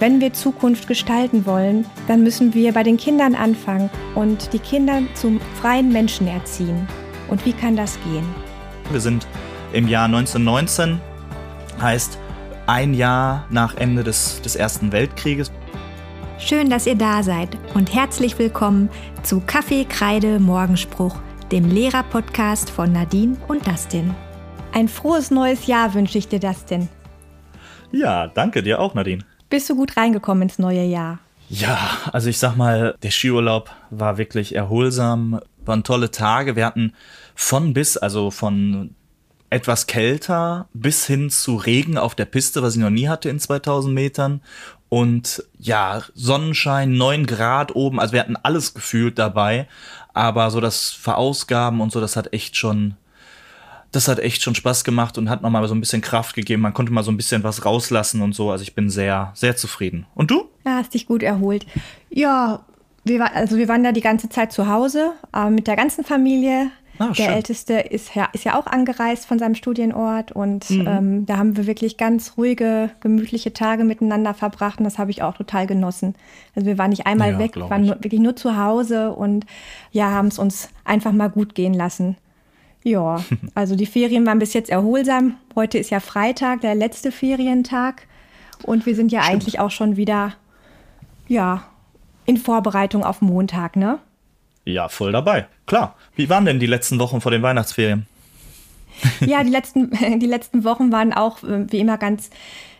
Wenn wir Zukunft gestalten wollen, dann müssen wir bei den Kindern anfangen und die Kinder zum freien Menschen erziehen. Und wie kann das gehen? Wir sind im Jahr 1919, heißt ein Jahr nach Ende des, des Ersten Weltkrieges. Schön, dass ihr da seid und herzlich willkommen zu Kaffee, Kreide, Morgenspruch, dem Lehrer-Podcast von Nadine und Dustin. Ein frohes neues Jahr wünsche ich dir, Dustin. Ja, danke dir auch, Nadine. Bist du gut reingekommen ins neue Jahr? Ja, also ich sag mal, der Skiurlaub war wirklich erholsam, waren tolle Tage. Wir hatten von bis, also von etwas kälter bis hin zu Regen auf der Piste, was ich noch nie hatte in 2000 Metern. Und ja, Sonnenschein, neun Grad oben, also wir hatten alles gefühlt dabei. Aber so das Verausgaben und so, das hat echt schon, das hat echt schon Spaß gemacht und hat nochmal so ein bisschen Kraft gegeben. Man konnte mal so ein bisschen was rauslassen und so. Also ich bin sehr, sehr zufrieden. Und du? Ja, hast dich gut erholt. Ja, wir, war, also wir waren da die ganze Zeit zu Hause, äh, mit der ganzen Familie. Ah, der Älteste ist ja, ist ja auch angereist von seinem Studienort und mhm. ähm, da haben wir wirklich ganz ruhige, gemütliche Tage miteinander verbracht und das habe ich auch total genossen. Also wir waren nicht einmal ja, weg, waren nur, wirklich nur zu Hause und ja, haben es uns einfach mal gut gehen lassen. Ja, also die Ferien waren bis jetzt erholsam. Heute ist ja Freitag, der letzte Ferientag. Und wir sind ja Stimmt. eigentlich auch schon wieder, ja, in Vorbereitung auf Montag, ne? Ja, voll dabei. Klar. Wie waren denn die letzten Wochen vor den Weihnachtsferien? ja, die letzten, die letzten Wochen waren auch äh, wie immer ganz,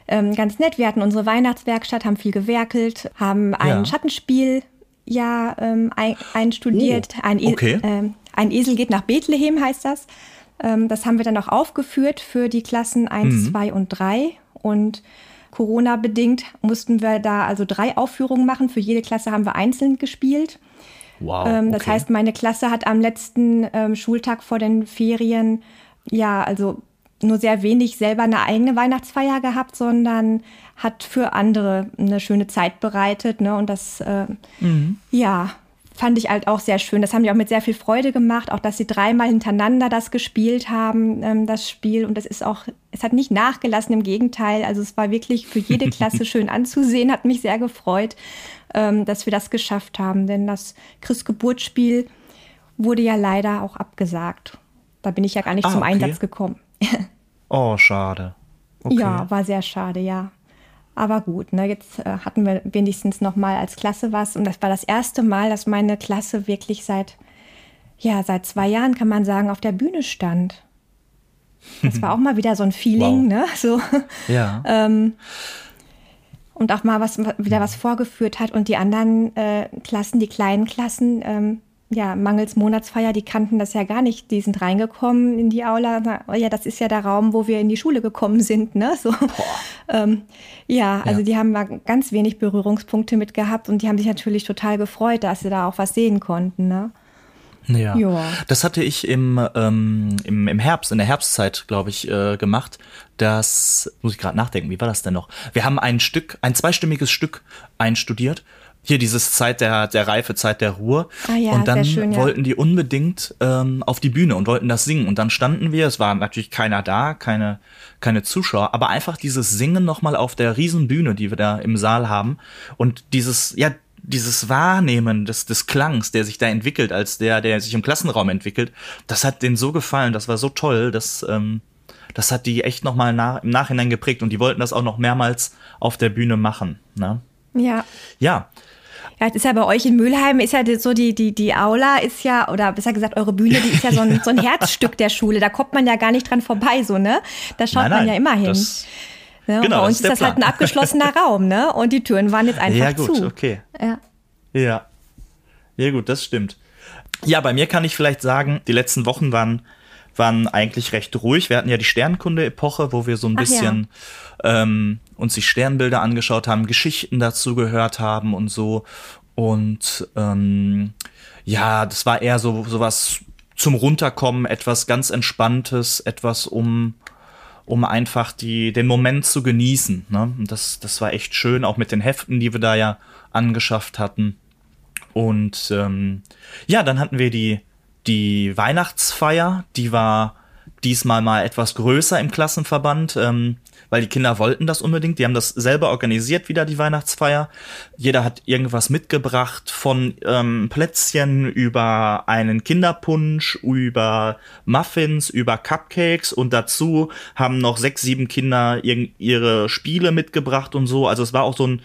ähm, ganz nett. Wir hatten unsere Weihnachtswerkstatt, haben viel gewerkelt, haben ein ja. Schattenspiel ja ähm, ein, einstudiert. Oh, ein, e okay. ähm, ein Esel geht nach Bethlehem heißt das. Ähm, das haben wir dann auch aufgeführt für die Klassen 1, mhm. 2 und 3. Und Corona-bedingt mussten wir da also drei Aufführungen machen. Für jede Klasse haben wir einzeln gespielt. Wow. Ähm, das okay. heißt, meine Klasse hat am letzten ähm, Schultag vor den Ferien ja also nur sehr wenig selber eine eigene Weihnachtsfeier gehabt, sondern hat für andere eine schöne Zeit bereitet. Ne? Und das, äh, mhm. ja, fand ich halt auch sehr schön. Das haben die auch mit sehr viel Freude gemacht, auch dass sie dreimal hintereinander das gespielt haben, ähm, das Spiel. Und das ist auch, es hat nicht nachgelassen, im Gegenteil. Also es war wirklich für jede Klasse schön anzusehen, hat mich sehr gefreut, ähm, dass wir das geschafft haben. Denn das Christgeburtsspiel wurde ja leider auch abgesagt. Da bin ich ja gar nicht ah, zum okay. Einsatz gekommen. oh, schade. Okay. Ja, war sehr schade, ja. Aber gut, ne, jetzt äh, hatten wir wenigstens noch mal als Klasse was. Und das war das erste Mal, dass meine Klasse wirklich seit, ja, seit zwei Jahren, kann man sagen, auf der Bühne stand. Das war auch mal wieder so ein Feeling, wow. ne? So. Ja. ähm, und auch mal was, wieder was vorgeführt hat. Und die anderen äh, Klassen, die kleinen Klassen, ähm, ja, mangels Monatsfeier, die kannten das ja gar nicht. Die sind reingekommen in die Aula. Na, oh ja, das ist ja der Raum, wo wir in die Schule gekommen sind. Ne? So, ähm, ja, also ja. die haben ganz wenig Berührungspunkte mit gehabt und die haben sich natürlich total gefreut, dass sie da auch was sehen konnten. Ne? Ja. ja. Das hatte ich im, ähm, im, im Herbst, in der Herbstzeit, glaube ich, äh, gemacht. Das muss ich gerade nachdenken, wie war das denn noch? Wir haben ein Stück, ein zweistimmiges Stück einstudiert hier dieses Zeit der, der Reife, Zeit der Ruhe. Ah ja, und dann schön, ja. wollten die unbedingt ähm, auf die Bühne und wollten das singen. Und dann standen wir, es war natürlich keiner da, keine, keine Zuschauer, aber einfach dieses Singen nochmal auf der Riesenbühne, die wir da im Saal haben. Und dieses, ja, dieses Wahrnehmen des, des Klangs, der sich da entwickelt, als der, der sich im Klassenraum entwickelt, das hat denen so gefallen, das war so toll, dass, ähm, das hat die echt nochmal nach, im Nachhinein geprägt und die wollten das auch noch mehrmals auf der Bühne machen. Ne? Ja. Ja. Ja, das ist ja bei euch in Mülheim, ist ja so die, die, die Aula ist ja, oder besser gesagt, eure Bühne, die ist ja so ein, so ein Herzstück der Schule. Da kommt man ja gar nicht dran vorbei, so, ne? Da schaut nein, nein, man ja immer hin. Das, ne? Genau, bei uns ist, ist das Plan. halt ein abgeschlossener Raum, ne? Und die Türen waren jetzt einfach zu. Ja, gut, zu. okay. Ja. Ja. Ja, gut, das stimmt. Ja, bei mir kann ich vielleicht sagen, die letzten Wochen waren waren eigentlich recht ruhig. Wir hatten ja die Sternkunde-Epoche, wo wir so ein Ach bisschen ja. ähm, uns die Sternbilder angeschaut haben, Geschichten dazu gehört haben und so. Und ähm, ja, das war eher so sowas zum Runterkommen, etwas ganz Entspanntes, etwas um um einfach die, den Moment zu genießen. Ne? Das, das war echt schön, auch mit den Heften, die wir da ja angeschafft hatten. Und ähm, ja, dann hatten wir die die Weihnachtsfeier, die war, diesmal mal etwas größer im Klassenverband. Ähm, weil die Kinder wollten das unbedingt. Die haben das selber organisiert, wieder die Weihnachtsfeier. Jeder hat irgendwas mitgebracht, von ähm, Plätzchen über einen Kinderpunsch, über Muffins, über Cupcakes und dazu haben noch sechs, sieben Kinder ihre Spiele mitgebracht und so. Also es war auch so ein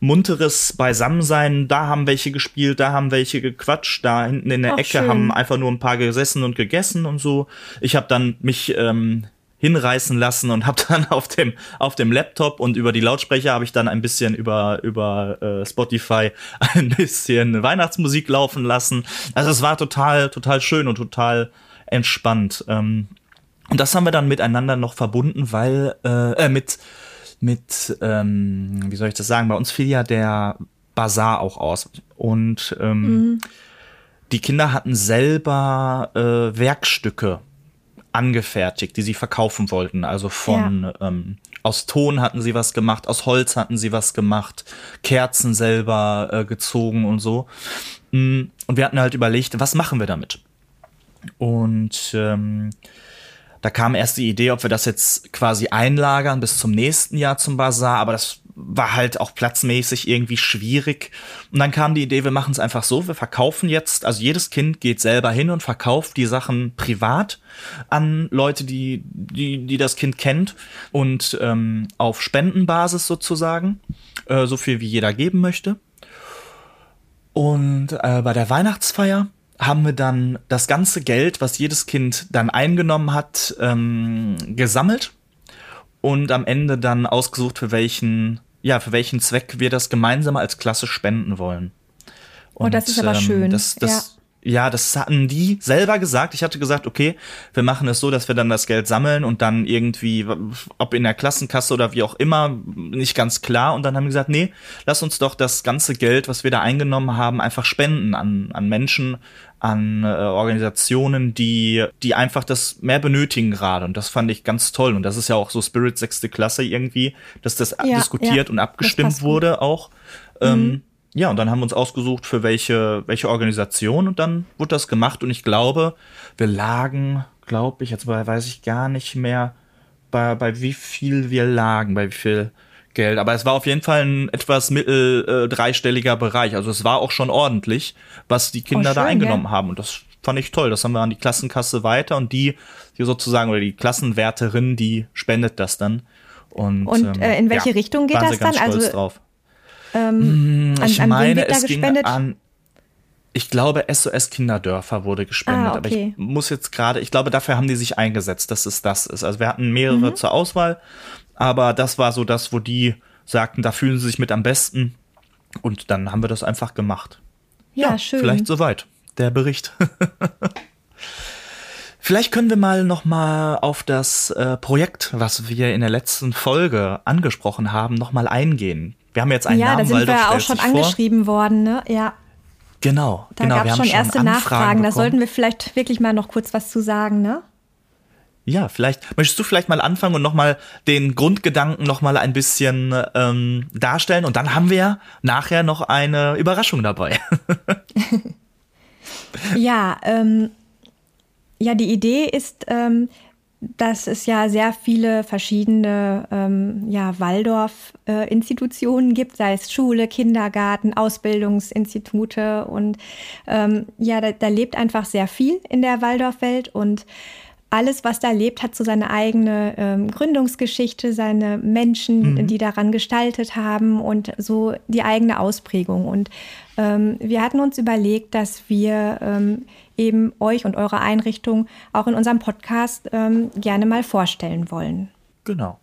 munteres Beisammensein. Da haben welche gespielt, da haben welche gequatscht, da hinten in der Ach, Ecke schön. haben einfach nur ein paar gesessen und gegessen und so. Ich habe dann mich ähm, hinreißen lassen und habe dann auf dem auf dem Laptop und über die Lautsprecher habe ich dann ein bisschen über über äh, Spotify ein bisschen Weihnachtsmusik laufen lassen. Also es war total total schön und total entspannt. Ähm, und das haben wir dann miteinander noch verbunden, weil äh, äh, mit mit ähm, wie soll ich das sagen? Bei uns fiel ja der Bazar auch aus und ähm, mhm. die Kinder hatten selber äh, Werkstücke angefertigt, die sie verkaufen wollten. Also von ja. ähm, aus Ton hatten sie was gemacht, aus Holz hatten sie was gemacht, Kerzen selber äh, gezogen und so. Mm, und wir hatten halt überlegt, was machen wir damit? Und ähm, da kam erst die Idee, ob wir das jetzt quasi einlagern bis zum nächsten Jahr zum Bazar, aber das war halt auch platzmäßig irgendwie schwierig. Und dann kam die Idee, wir machen es einfach so, wir verkaufen jetzt, also jedes Kind geht selber hin und verkauft die Sachen privat an Leute, die, die, die das Kind kennt und ähm, auf Spendenbasis sozusagen, äh, so viel wie jeder geben möchte. Und äh, bei der Weihnachtsfeier haben wir dann das ganze Geld, was jedes Kind dann eingenommen hat, ähm, gesammelt und am Ende dann ausgesucht, für welchen ja, für welchen Zweck wir das gemeinsam als Klasse spenden wollen. Und, oh, das ist aber ähm, schön. Das, das, ja. ja, das hatten die selber gesagt. Ich hatte gesagt, okay, wir machen es so, dass wir dann das Geld sammeln und dann irgendwie, ob in der Klassenkasse oder wie auch immer, nicht ganz klar. Und dann haben wir gesagt, nee, lass uns doch das ganze Geld, was wir da eingenommen haben, einfach spenden an, an Menschen, an äh, Organisationen, die, die einfach das mehr benötigen gerade. Und das fand ich ganz toll. Und das ist ja auch so Spirit sechste Klasse irgendwie, dass das ja, diskutiert ja, und abgestimmt wurde auch. Ähm, mhm. ja, und dann haben wir uns ausgesucht, für welche, welche Organisation und dann wurde das gemacht. Und ich glaube, wir lagen, glaube ich, jetzt weiß ich gar nicht mehr, bei, bei wie viel wir lagen, bei wie viel Geld. Aber es war auf jeden Fall ein etwas mittel äh, dreistelliger Bereich. Also es war auch schon ordentlich, was die Kinder oh, schön, da eingenommen ja. haben. Und das fand ich toll. Das haben wir an die Klassenkasse weiter und die, die sozusagen, oder die Klassenwärterin, die spendet das dann. Und, und ähm, äh, in welche ja, Richtung geht das dann? also drauf. Ähm, hm, ich an, meine, es ging an. Ich glaube, SOS Kinderdörfer wurde gespendet, ah, okay. aber ich muss jetzt gerade, ich glaube, dafür haben die sich eingesetzt, dass es das ist. Also wir hatten mehrere mhm. zur Auswahl aber das war so das, wo die sagten, da fühlen sie sich mit am besten. Und dann haben wir das einfach gemacht. Ja, ja schön. Vielleicht soweit der Bericht. Vielleicht können wir mal noch mal auf das äh, Projekt, was wir in der letzten Folge angesprochen haben, noch mal eingehen. Wir haben jetzt einen ja, Namen, da sind wir ja auch schon angeschrieben worden, ne? Ja. Genau, da genau. gab es schon erste schon Nachfragen. Da sollten wir vielleicht wirklich mal noch kurz was zu sagen, ne? Ja, vielleicht. Möchtest du vielleicht mal anfangen und nochmal den Grundgedanken nochmal ein bisschen ähm, darstellen? Und dann haben wir nachher noch eine Überraschung dabei. ja, ähm, ja, die Idee ist, ähm, dass es ja sehr viele verschiedene ähm, ja, Waldorf-Institutionen äh, gibt, sei es Schule, Kindergarten, Ausbildungsinstitute. Und ähm, ja, da, da lebt einfach sehr viel in der Waldorfwelt. Und alles, was da lebt, hat so seine eigene ähm, Gründungsgeschichte, seine Menschen, mhm. die daran gestaltet haben und so die eigene Ausprägung. Und ähm, wir hatten uns überlegt, dass wir ähm, eben euch und eure Einrichtung auch in unserem Podcast ähm, gerne mal vorstellen wollen. Genau.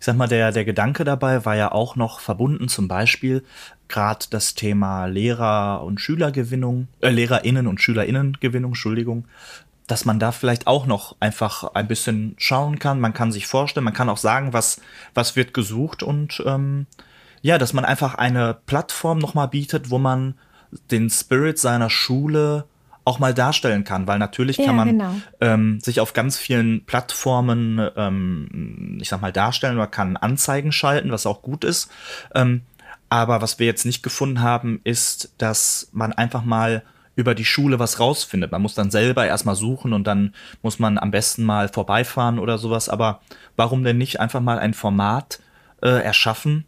Ich sag mal, der, der Gedanke dabei war ja auch noch verbunden, zum Beispiel gerade das Thema Lehrer- und Schülergewinnung, äh, LehrerInnen und SchülerInnengewinnung, Entschuldigung, dass man da vielleicht auch noch einfach ein bisschen schauen kann. Man kann sich vorstellen, man kann auch sagen, was, was wird gesucht und ähm, ja, dass man einfach eine Plattform nochmal bietet, wo man den Spirit seiner Schule auch mal darstellen kann, weil natürlich ja, kann man genau. ähm, sich auf ganz vielen Plattformen, ähm, ich sag mal, darstellen oder kann Anzeigen schalten, was auch gut ist. Ähm, aber was wir jetzt nicht gefunden haben, ist, dass man einfach mal über die Schule was rausfindet. Man muss dann selber erstmal suchen und dann muss man am besten mal vorbeifahren oder sowas. Aber warum denn nicht einfach mal ein Format äh, erschaffen,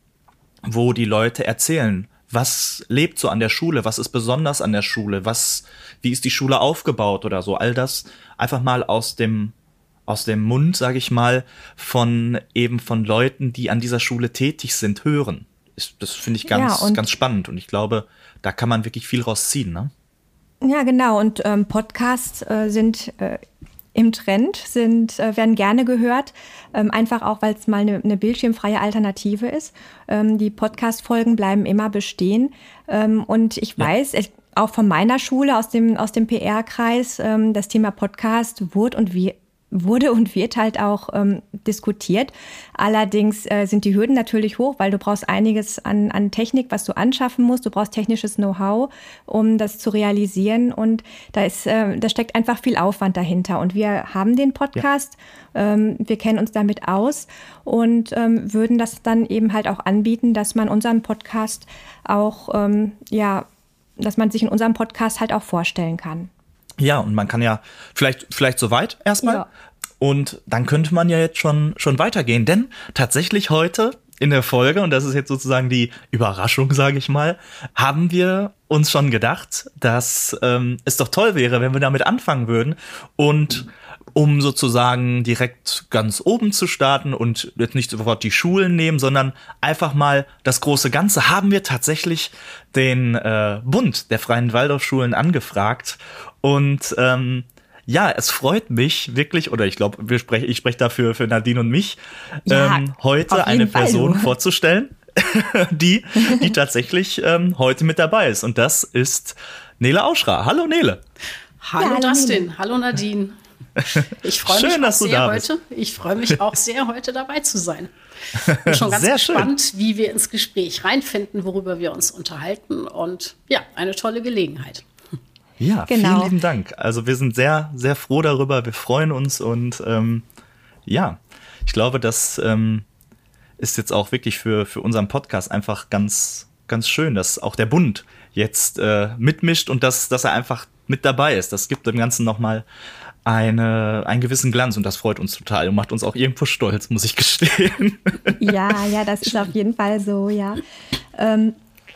wo die Leute erzählen, was lebt so an der Schule, was ist besonders an der Schule, was, wie ist die Schule aufgebaut oder so. All das einfach mal aus dem aus dem Mund, sage ich mal, von eben von Leuten, die an dieser Schule tätig sind, hören. Das finde ich ganz, ja, ganz spannend und ich glaube, da kann man wirklich viel rausziehen. Ne? Ja, genau. Und ähm, Podcasts äh, sind äh, im Trend, sind, äh, werden gerne gehört, ähm, einfach auch, weil es mal eine, eine bildschirmfreie Alternative ist. Ähm, die Podcast-Folgen bleiben immer bestehen. Ähm, und ich ja. weiß, ich, auch von meiner Schule aus dem, aus dem PR-Kreis, ähm, das Thema Podcast wurde und wie wurde und wird halt auch ähm, diskutiert. Allerdings äh, sind die Hürden natürlich hoch, weil du brauchst einiges an, an Technik, was du anschaffen musst. Du brauchst technisches Know-how, um das zu realisieren. Und da ist, äh, da steckt einfach viel Aufwand dahinter. Und wir haben den Podcast, ja. ähm, wir kennen uns damit aus und ähm, würden das dann eben halt auch anbieten, dass man unseren Podcast auch, ähm, ja, dass man sich in unserem Podcast halt auch vorstellen kann. Ja, und man kann ja vielleicht, vielleicht soweit erstmal. Ja. Und dann könnte man ja jetzt schon, schon weitergehen, denn tatsächlich heute in der Folge, und das ist jetzt sozusagen die Überraschung, sage ich mal, haben wir uns schon gedacht, dass ähm, es doch toll wäre, wenn wir damit anfangen würden und um sozusagen direkt ganz oben zu starten und jetzt nicht sofort die Schulen nehmen, sondern einfach mal das große Ganze, haben wir tatsächlich den äh, Bund der Freien Waldorfschulen angefragt und ähm, ja, es freut mich wirklich, oder ich glaube, wir sprechen, ich spreche dafür für Nadine und mich, ja, ähm, heute eine Person Fall. vorzustellen, die, die tatsächlich ähm, heute mit dabei ist. Und das ist Nele Auschra. Hallo Nele. Hallo, ja, hallo Dustin. Nele. Hallo Nadine. Ich freue mich auch sehr heute. Ich freue mich auch sehr, heute dabei zu sein. Bin schon ganz sehr gespannt, schön. wie wir ins Gespräch reinfinden, worüber wir uns unterhalten. Und ja, eine tolle Gelegenheit. Ja, genau. vielen lieben Dank. Also wir sind sehr, sehr froh darüber. Wir freuen uns und ähm, ja, ich glaube, das ähm, ist jetzt auch wirklich für, für unseren Podcast einfach ganz, ganz schön, dass auch der Bund jetzt äh, mitmischt und dass, dass er einfach mit dabei ist. Das gibt dem Ganzen nochmal eine, einen gewissen Glanz und das freut uns total und macht uns auch irgendwo stolz, muss ich gestehen. Ja, ja, das ist auf jeden Fall so, ja. Ähm,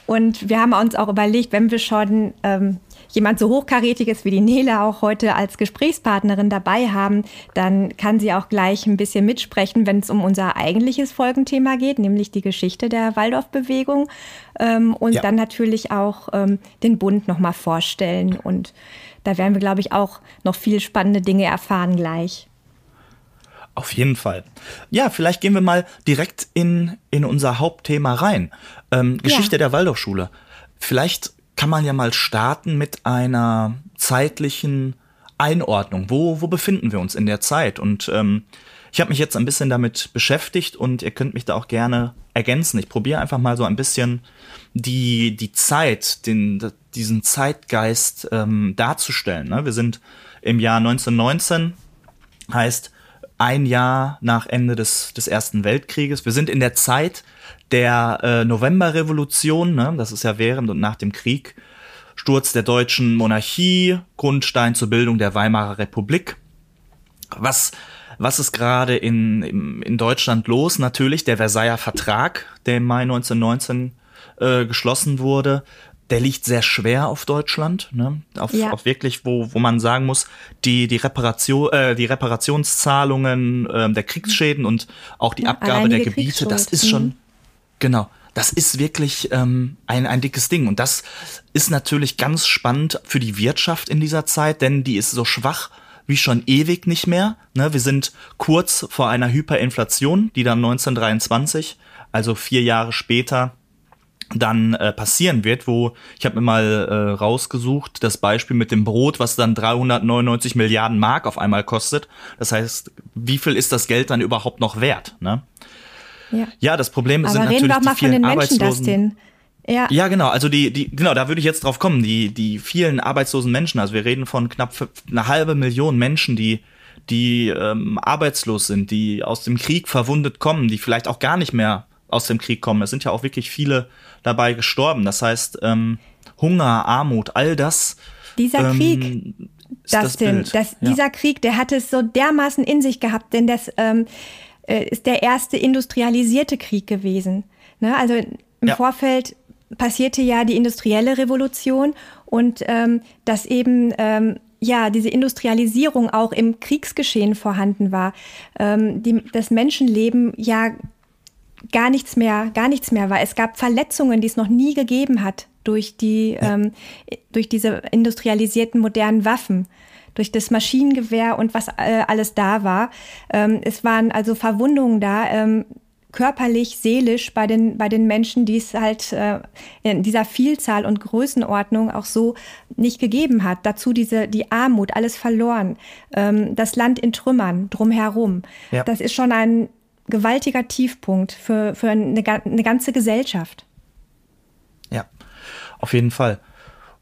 und wir haben uns auch überlegt, wenn wir schon ähm, jemand so hochkarätiges wie die Nele auch heute als Gesprächspartnerin dabei haben, dann kann sie auch gleich ein bisschen mitsprechen, wenn es um unser eigentliches Folgenthema geht, nämlich die Geschichte der Waldorfbewegung ähm, und ja. dann natürlich auch ähm, den Bund nochmal vorstellen. Und da werden wir, glaube ich, auch noch viel spannende Dinge erfahren gleich. Auf jeden Fall. Ja, vielleicht gehen wir mal direkt in, in unser Hauptthema rein. Ähm, Geschichte ja. der Waldorfschule. Vielleicht kann man ja mal starten mit einer zeitlichen Einordnung. Wo, wo befinden wir uns in der Zeit? Und ähm, ich habe mich jetzt ein bisschen damit beschäftigt und ihr könnt mich da auch gerne ergänzen. Ich probiere einfach mal so ein bisschen die, die Zeit, den, diesen Zeitgeist ähm, darzustellen. Ne? Wir sind im Jahr 1919, heißt ein Jahr nach Ende des, des Ersten Weltkrieges. Wir sind in der Zeit der äh, Novemberrevolution, ne? das ist ja während und nach dem Krieg, Sturz der deutschen Monarchie, Grundstein zur Bildung der Weimarer Republik. Was, was ist gerade in, in, in Deutschland los? Natürlich der Versailler Vertrag, der im Mai 1919 äh, geschlossen wurde der liegt sehr schwer auf Deutschland, ne? auf, ja. auf wirklich, wo, wo man sagen muss, die, die, Reparation, äh, die Reparationszahlungen äh, der Kriegsschäden und auch die Abgabe der Gebiete, das ist schon, mhm. Genau, das ist wirklich ähm, ein, ein dickes Ding. Und das ist natürlich ganz spannend für die Wirtschaft in dieser Zeit, denn die ist so schwach wie schon ewig nicht mehr. Ne? Wir sind kurz vor einer Hyperinflation, die dann 1923, also vier Jahre später, dann äh, passieren wird, wo ich habe mir mal äh, rausgesucht, das Beispiel mit dem Brot, was dann 399 Milliarden Mark auf einmal kostet. Das heißt, wie viel ist das Geld dann überhaupt noch wert? Ne? Ja. ja, das Problem Aber sind natürlich wir auch mal die vielen von den Arbeitslosen. Menschen, ja. ja, genau. Also die, die, genau, da würde ich jetzt drauf kommen. Die, die vielen arbeitslosen Menschen. Also wir reden von knapp eine halbe Million Menschen, die, die ähm, arbeitslos sind, die aus dem Krieg verwundet kommen, die vielleicht auch gar nicht mehr aus dem Krieg kommen. Es sind ja auch wirklich viele dabei gestorben. Das heißt, ähm, Hunger, Armut, all das Dieser ähm, Krieg, das, das, das ja. dieser Krieg, der hat es so dermaßen in sich gehabt, denn das ähm, äh, ist der erste industrialisierte Krieg gewesen. Ne? Also im ja. Vorfeld passierte ja die industrielle Revolution und ähm, dass eben ähm, ja diese Industrialisierung auch im Kriegsgeschehen vorhanden war, ähm, die, das Menschenleben ja gar nichts mehr, gar nichts mehr war. Es gab Verletzungen, die es noch nie gegeben hat durch die, ja. ähm, durch diese industrialisierten modernen Waffen durch das Maschinengewehr und was äh, alles da war. Ähm, es waren also Verwundungen da, ähm, körperlich, seelisch bei den, bei den Menschen, die es halt äh, in dieser Vielzahl und Größenordnung auch so nicht gegeben hat. Dazu diese, die Armut, alles verloren, ähm, das Land in Trümmern drumherum. Ja. Das ist schon ein gewaltiger Tiefpunkt für, für eine, eine ganze Gesellschaft. Ja, auf jeden Fall.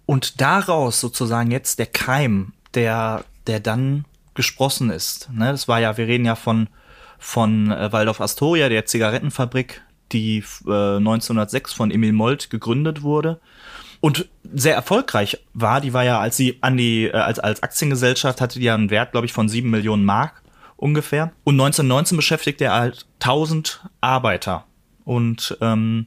Und daraus sozusagen jetzt der Keim, der, der dann gesprossen ist. Ne? Das war ja, wir reden ja von von äh, Waldorf Astoria, der Zigarettenfabrik, die äh, 1906 von Emil Molt gegründet wurde und sehr erfolgreich war. Die war ja, als sie an die, äh, als, als Aktiengesellschaft hatte die ja einen Wert, glaube ich, von sieben Millionen Mark ungefähr. Und 1919 beschäftigte er halt 1000 Arbeiter. Und ähm,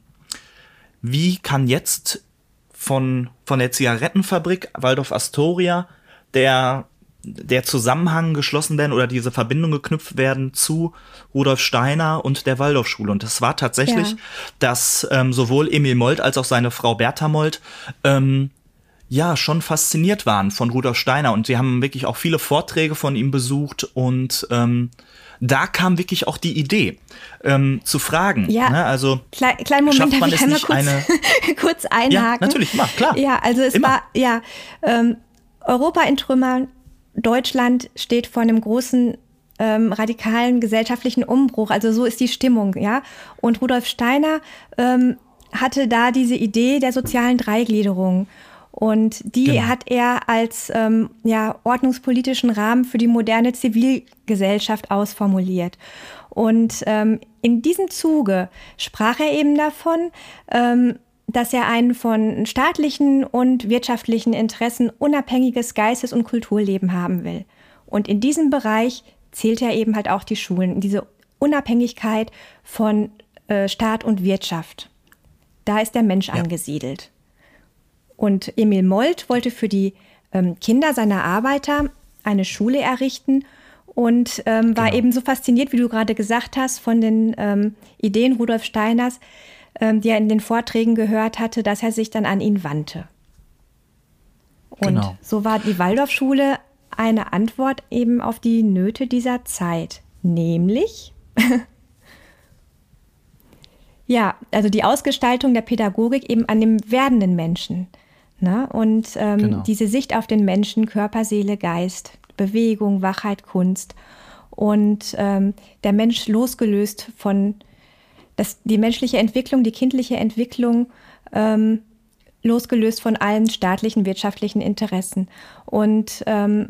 wie kann jetzt von, von der Zigarettenfabrik Waldorf Astoria der der Zusammenhang geschlossen werden oder diese Verbindung geknüpft werden zu Rudolf Steiner und der Waldorfschule. Und das war tatsächlich, ja. dass ähm, sowohl Emil Molt als auch seine Frau Bertha Molt ähm, ja schon fasziniert waren von Rudolf Steiner und sie haben wirklich auch viele Vorträge von ihm besucht und ähm, da kam wirklich auch die Idee ähm, zu fragen. Ja, ne? also Kle kleinen Moment, darf ich einmal kurz, kurz einhaken? Ja, natürlich, mach, klar. Ja, also es Immer. war ja ähm, Europa in Trümmern, Deutschland steht vor einem großen ähm, radikalen gesellschaftlichen Umbruch. Also so ist die Stimmung, ja. Und Rudolf Steiner ähm, hatte da diese Idee der sozialen Dreigliederung. Und die genau. hat er als ähm, ja, ordnungspolitischen Rahmen für die moderne Zivilgesellschaft ausformuliert. Und ähm, in diesem Zuge sprach er eben davon, ähm, dass er ein von staatlichen und wirtschaftlichen Interessen unabhängiges Geistes- und Kulturleben haben will. Und in diesem Bereich zählt er eben halt auch die Schulen, diese Unabhängigkeit von äh, Staat und Wirtschaft. Da ist der Mensch ja. angesiedelt. Und Emil Molt wollte für die ähm, Kinder seiner Arbeiter eine Schule errichten und ähm, war genau. eben so fasziniert, wie du gerade gesagt hast, von den ähm, Ideen Rudolf Steiners, die er in den Vorträgen gehört hatte, dass er sich dann an ihn wandte. Und genau. so war die Waldorfschule eine Antwort eben auf die Nöte dieser Zeit, nämlich ja, also die Ausgestaltung der Pädagogik eben an dem werdenden Menschen. Ne? Und ähm, genau. diese Sicht auf den Menschen, Körper, Seele, Geist, Bewegung, Wachheit, Kunst und ähm, der Mensch losgelöst von dass die menschliche Entwicklung, die kindliche Entwicklung ähm, losgelöst von allen staatlichen wirtschaftlichen Interessen. Und ähm,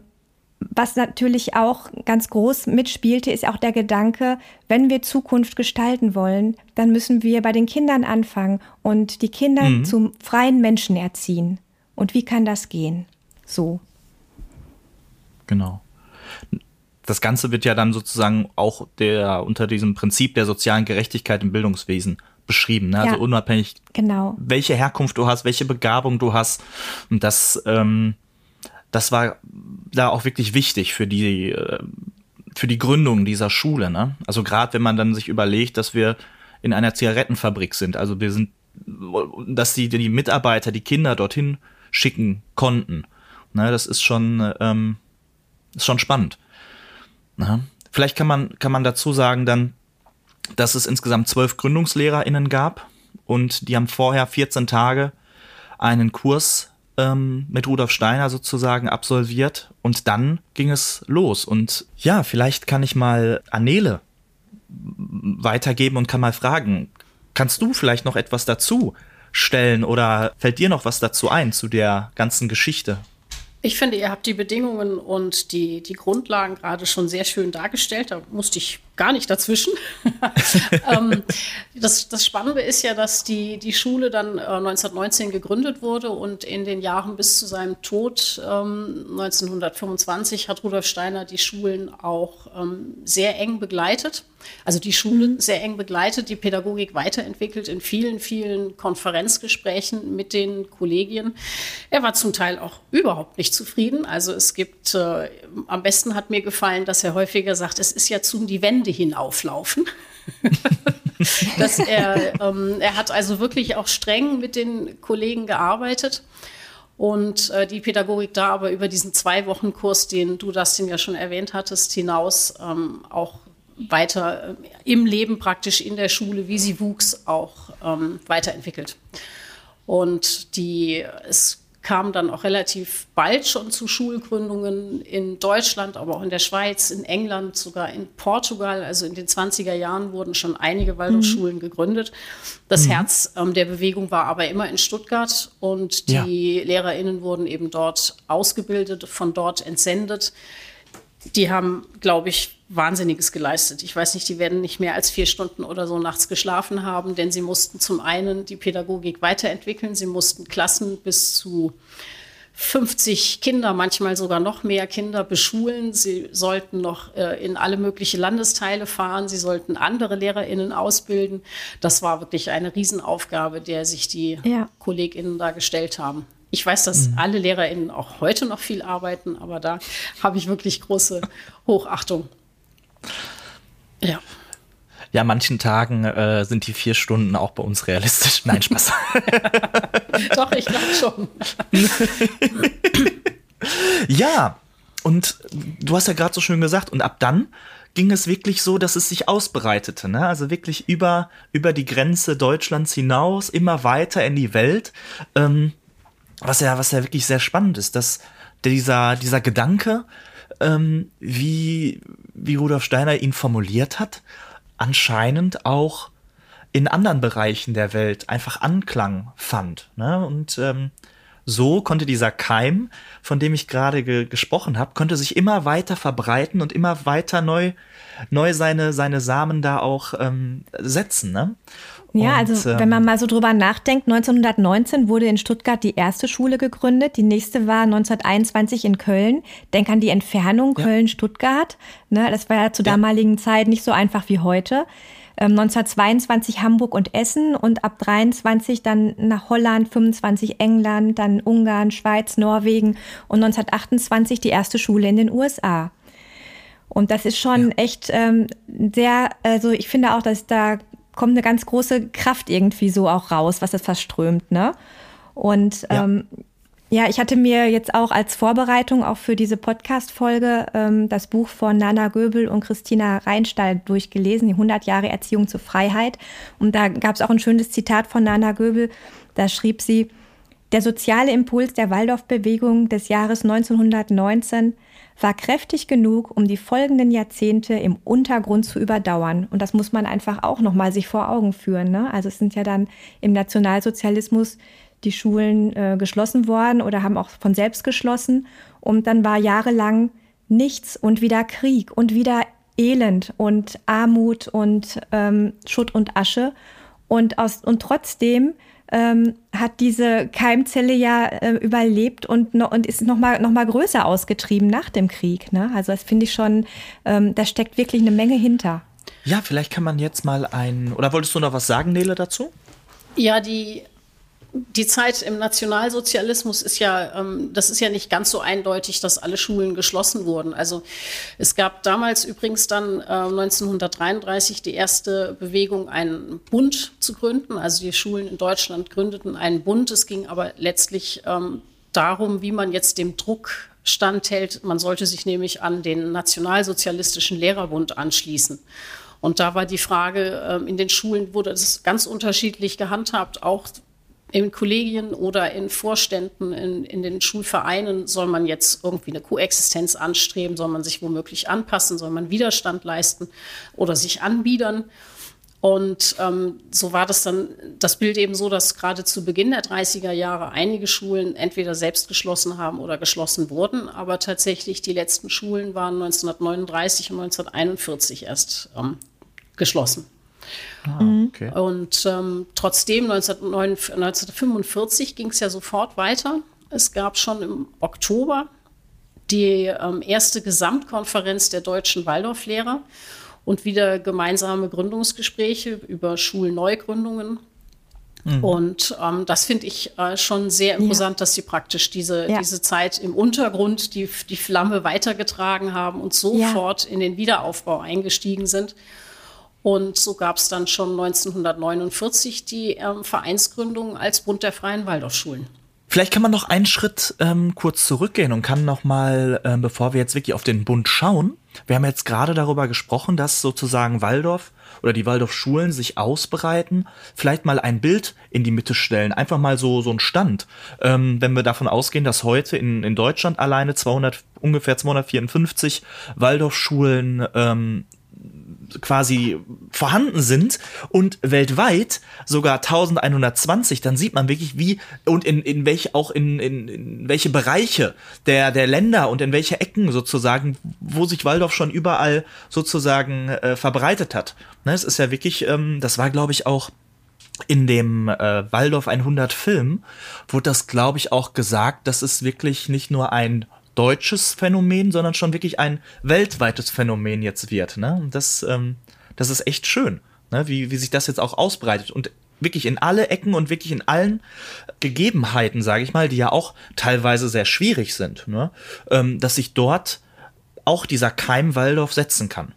was natürlich auch ganz groß mitspielte, ist auch der Gedanke, wenn wir Zukunft gestalten wollen, dann müssen wir bei den Kindern anfangen und die Kinder mhm. zum freien Menschen erziehen. Und wie kann das gehen? So. Genau das Ganze wird ja dann sozusagen auch der unter diesem Prinzip der sozialen Gerechtigkeit im Bildungswesen beschrieben. Ne? Also ja, also unabhängig, genau. welche Herkunft du hast, welche Begabung du hast. Und das, ähm, das war da auch wirklich wichtig für die, äh, für die Gründung dieser Schule. Ne? Also gerade wenn man dann sich überlegt, dass wir in einer Zigarettenfabrik sind. Also wir sind, dass die, die Mitarbeiter, die Kinder dorthin schicken konnten. Ne? Das ist schon, ähm, ist schon spannend. Aha. Vielleicht kann man, kann man dazu sagen dann, dass es insgesamt zwölf GründungslehrerInnen gab und die haben vorher 14 Tage einen Kurs ähm, mit Rudolf Steiner sozusagen absolviert und dann ging es los. Und ja, vielleicht kann ich mal Anele weitergeben und kann mal fragen, kannst du vielleicht noch etwas dazu stellen oder fällt dir noch was dazu ein zu der ganzen Geschichte? Ich finde, ihr habt die Bedingungen und die, die Grundlagen gerade schon sehr schön dargestellt. Da musste ich gar nicht dazwischen. ähm, das, das, Spannende ist ja, dass die, die Schule dann äh, 1919 gegründet wurde und in den Jahren bis zu seinem Tod ähm, 1925 hat Rudolf Steiner die Schulen auch ähm, sehr eng begleitet. Also die Schulen sehr eng begleitet, die Pädagogik weiterentwickelt in vielen, vielen Konferenzgesprächen mit den Kollegien. Er war zum Teil auch überhaupt nicht zufrieden. Also es gibt, äh, am besten hat mir gefallen, dass er häufiger sagt, es ist ja zum die Wände hinauflaufen. dass er, ähm, er hat also wirklich auch streng mit den Kollegen gearbeitet und äh, die Pädagogik da aber über diesen zwei Wochen Kurs, den du das ja schon erwähnt hattest, hinaus ähm, auch weiter äh, im Leben praktisch in der Schule, wie sie wuchs, auch ähm, weiterentwickelt. Und die, es kam dann auch relativ bald schon zu Schulgründungen in Deutschland, aber auch in der Schweiz, in England, sogar in Portugal. Also in den 20er Jahren wurden schon einige Waldorfschulen mhm. gegründet. Das mhm. Herz ähm, der Bewegung war aber immer in Stuttgart und die ja. LehrerInnen wurden eben dort ausgebildet, von dort entsendet. Die haben, glaube ich, Wahnsinniges geleistet. Ich weiß nicht, die werden nicht mehr als vier Stunden oder so nachts geschlafen haben, denn sie mussten zum einen die Pädagogik weiterentwickeln, sie mussten Klassen bis zu 50 Kinder, manchmal sogar noch mehr Kinder beschulen. Sie sollten noch äh, in alle möglichen Landesteile fahren. Sie sollten andere LehrerInnen ausbilden. Das war wirklich eine Riesenaufgabe, der sich die ja. KollegInnen da gestellt haben. Ich weiß, dass mhm. alle LehrerInnen auch heute noch viel arbeiten, aber da habe ich wirklich große Hochachtung. Ja. Ja, manchen Tagen äh, sind die vier Stunden auch bei uns realistisch. Nein, Spaß. Doch, ich glaube schon. ja, und du hast ja gerade so schön gesagt, und ab dann ging es wirklich so, dass es sich ausbreitete, ne? Also wirklich über, über die Grenze Deutschlands hinaus, immer weiter in die Welt. Ähm, was ja, was ja wirklich sehr spannend ist, dass dieser, dieser Gedanke, ähm, wie, wie Rudolf Steiner ihn formuliert hat, anscheinend auch in anderen Bereichen der Welt einfach Anklang fand. Ne? Und ähm, so konnte dieser Keim, von dem ich gerade ge gesprochen habe, konnte sich immer weiter verbreiten und immer weiter neu, neu seine, seine Samen da auch ähm, setzen. Ne? Ja, und, also ähm, wenn man mal so drüber nachdenkt, 1919 wurde in Stuttgart die erste Schule gegründet, die nächste war 1921 in Köln. Denk an die Entfernung ja. Köln-Stuttgart. Ne, das war ja zur damaligen Zeit nicht so einfach wie heute. Ähm, 1922 Hamburg und Essen und ab 23 dann nach Holland, 25 England, dann Ungarn, Schweiz, Norwegen und 1928 die erste Schule in den USA. Und das ist schon ja. echt ähm, sehr, also ich finde auch, dass da kommt eine ganz große Kraft irgendwie so auch raus, was das verströmt, ne? Und ja. ähm, ja, ich hatte mir jetzt auch als Vorbereitung auch für diese Podcast-Folge ähm, das Buch von Nana Göbel und Christina Reinstall durchgelesen, die 100 Jahre Erziehung zur Freiheit. Und da gab es auch ein schönes Zitat von Nana Göbel. Da schrieb sie, der soziale Impuls der Waldorf-Bewegung des Jahres 1919 war kräftig genug, um die folgenden Jahrzehnte im Untergrund zu überdauern. Und das muss man einfach auch nochmal sich vor Augen führen. Ne? Also es sind ja dann im Nationalsozialismus die Schulen äh, geschlossen worden oder haben auch von selbst geschlossen. Und dann war jahrelang nichts und wieder Krieg und wieder Elend und Armut und ähm, Schutt und Asche. Und, aus, und trotzdem ähm, hat diese Keimzelle ja äh, überlebt und, no, und ist noch mal, noch mal größer ausgetrieben nach dem Krieg. Ne? Also das finde ich schon, ähm, da steckt wirklich eine Menge hinter. Ja, vielleicht kann man jetzt mal ein, oder wolltest du noch was sagen, Nele, dazu? Ja, die die Zeit im Nationalsozialismus ist ja, ähm, das ist ja nicht ganz so eindeutig, dass alle Schulen geschlossen wurden. Also es gab damals übrigens dann äh, 1933 die erste Bewegung, einen Bund zu gründen. Also die Schulen in Deutschland gründeten einen Bund. Es ging aber letztlich ähm, darum, wie man jetzt dem Druck standhält. Man sollte sich nämlich an den Nationalsozialistischen Lehrerbund anschließen. Und da war die Frage, ähm, in den Schulen wurde es ganz unterschiedlich gehandhabt, auch in Kollegien oder in Vorständen, in, in den Schulvereinen soll man jetzt irgendwie eine Koexistenz anstreben, soll man sich womöglich anpassen, soll man Widerstand leisten oder sich anbiedern. Und ähm, so war das dann das Bild eben so, dass gerade zu Beginn der 30er Jahre einige Schulen entweder selbst geschlossen haben oder geschlossen wurden. Aber tatsächlich die letzten Schulen waren 1939 und 1941 erst ähm, geschlossen. Ah, okay. Und ähm, trotzdem 1945 ging es ja sofort weiter. Es gab schon im Oktober die ähm, erste Gesamtkonferenz der deutschen Waldorflehrer und wieder gemeinsame Gründungsgespräche über Schulneugründungen. Mhm. Und ähm, das finde ich äh, schon sehr imposant, ja. dass sie praktisch diese, ja. diese Zeit im Untergrund die, die Flamme weitergetragen haben und sofort ja. in den Wiederaufbau eingestiegen sind. Und so gab es dann schon 1949 die ähm, Vereinsgründung als Bund der Freien Waldorfschulen. Vielleicht kann man noch einen Schritt ähm, kurz zurückgehen und kann noch mal, ähm, bevor wir jetzt wirklich auf den Bund schauen, wir haben jetzt gerade darüber gesprochen, dass sozusagen Waldorf oder die Waldorfschulen sich ausbreiten, vielleicht mal ein Bild in die Mitte stellen, einfach mal so so ein Stand. Ähm, wenn wir davon ausgehen, dass heute in, in Deutschland alleine 200 ungefähr 254 Waldorfschulen ähm, quasi vorhanden sind und weltweit sogar 1120, dann sieht man wirklich wie und in, in welche auch in, in, in welche Bereiche der, der Länder und in welche Ecken sozusagen, wo sich Waldorf schon überall sozusagen äh, verbreitet hat. Ne, es ist ja wirklich, ähm, das war glaube ich auch in dem äh, Waldorf 100 Film wurde das, glaube ich, auch gesagt, dass es wirklich nicht nur ein deutsches Phänomen, sondern schon wirklich ein weltweites Phänomen jetzt wird. Ne? Und das, ähm, das ist echt schön, ne? wie, wie sich das jetzt auch ausbreitet und wirklich in alle Ecken und wirklich in allen Gegebenheiten, sage ich mal, die ja auch teilweise sehr schwierig sind, ne? ähm, dass sich dort auch dieser Keim Waldorf setzen kann.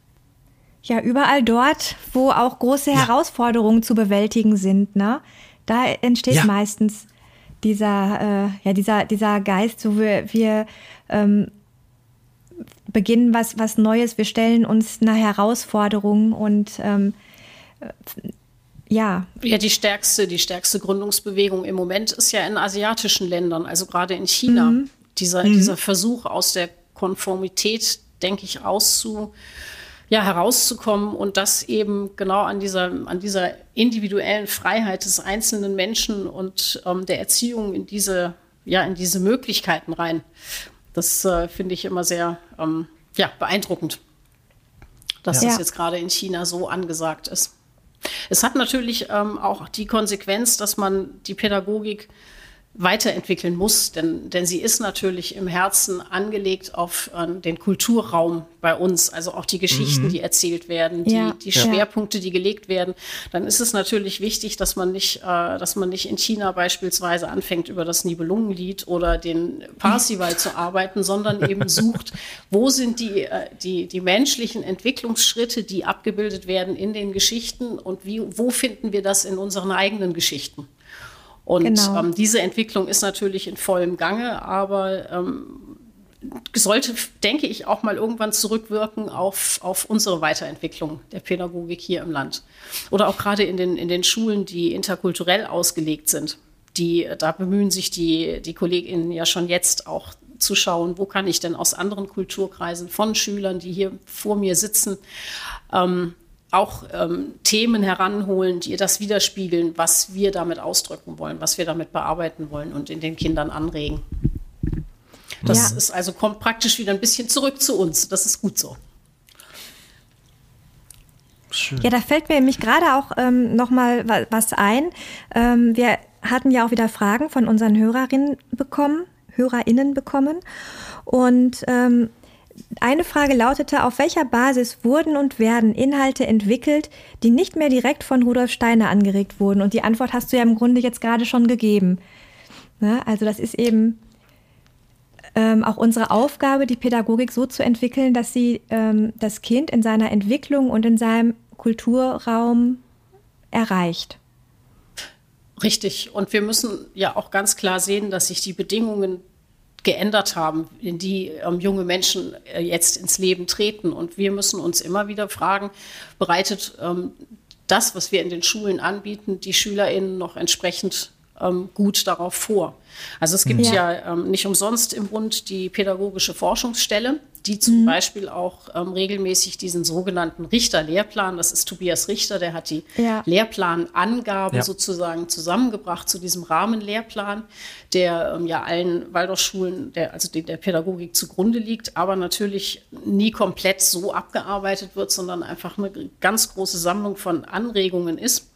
Ja, überall dort, wo auch große ja. Herausforderungen zu bewältigen sind, ne? Da entsteht ja. meistens dieser, äh, ja, dieser, dieser Geist, so wir, wir ähm, beginnen was, was Neues, wir stellen uns einer Herausforderung und ähm, äh, ja. Ja, die stärkste, die stärkste Gründungsbewegung im Moment ist ja in asiatischen Ländern, also gerade in China. Mhm. Dieser, mhm. dieser Versuch aus der Konformität, denke ich, auszu, ja, herauszukommen und das eben genau an dieser, an dieser individuellen Freiheit des einzelnen Menschen und ähm, der Erziehung in diese, ja, in diese Möglichkeiten rein. Das äh, finde ich immer sehr ähm, ja, beeindruckend, dass ja. das jetzt gerade in China so angesagt ist. Es hat natürlich ähm, auch die Konsequenz, dass man die Pädagogik weiterentwickeln muss, denn, denn sie ist natürlich im Herzen angelegt auf äh, den Kulturraum bei uns, also auch die Geschichten, mhm. die erzählt werden, die, ja. die Schwerpunkte, die gelegt werden. Dann ist es natürlich wichtig, dass man nicht, äh, dass man nicht in China beispielsweise anfängt, über das Nibelungenlied oder den Parsival zu arbeiten, sondern eben sucht, wo sind die, äh, die, die menschlichen Entwicklungsschritte, die abgebildet werden in den Geschichten und wie, wo finden wir das in unseren eigenen Geschichten? Und genau. ähm, diese Entwicklung ist natürlich in vollem Gange, aber ähm, sollte, denke ich, auch mal irgendwann zurückwirken auf, auf unsere Weiterentwicklung der Pädagogik hier im Land. Oder auch gerade in den, in den Schulen, die interkulturell ausgelegt sind. Die, da bemühen sich die, die KollegInnen ja schon jetzt auch zu schauen, wo kann ich denn aus anderen Kulturkreisen von Schülern, die hier vor mir sitzen, ähm, auch ähm, Themen heranholen, die das widerspiegeln, was wir damit ausdrücken wollen, was wir damit bearbeiten wollen und in den Kindern anregen. Das ja. ist also kommt praktisch wieder ein bisschen zurück zu uns. Das ist gut so. Schön. Ja, da fällt mir nämlich gerade auch ähm, noch mal was ein. Ähm, wir hatten ja auch wieder Fragen von unseren Hörerinnen bekommen, HörerInnen bekommen. Und ähm, eine Frage lautete, auf welcher Basis wurden und werden Inhalte entwickelt, die nicht mehr direkt von Rudolf Steiner angeregt wurden? Und die Antwort hast du ja im Grunde jetzt gerade schon gegeben. Ne? Also das ist eben ähm, auch unsere Aufgabe, die Pädagogik so zu entwickeln, dass sie ähm, das Kind in seiner Entwicklung und in seinem Kulturraum erreicht. Richtig. Und wir müssen ja auch ganz klar sehen, dass sich die Bedingungen geändert haben, in die ähm, junge Menschen äh, jetzt ins Leben treten. Und wir müssen uns immer wieder fragen, bereitet ähm, das, was wir in den Schulen anbieten, die SchülerInnen noch entsprechend ähm, gut darauf vor. Also es gibt ja, ja ähm, nicht umsonst im Bund die pädagogische Forschungsstelle, die zum mhm. Beispiel auch ähm, regelmäßig diesen sogenannten Richter-Lehrplan, das ist Tobias Richter, der hat die ja. Lehrplanangaben ja. sozusagen zusammengebracht zu diesem Rahmenlehrplan, der ähm, ja allen Waldorfschulen, der, also der Pädagogik zugrunde liegt, aber natürlich nie komplett so abgearbeitet wird, sondern einfach eine ganz große Sammlung von Anregungen ist.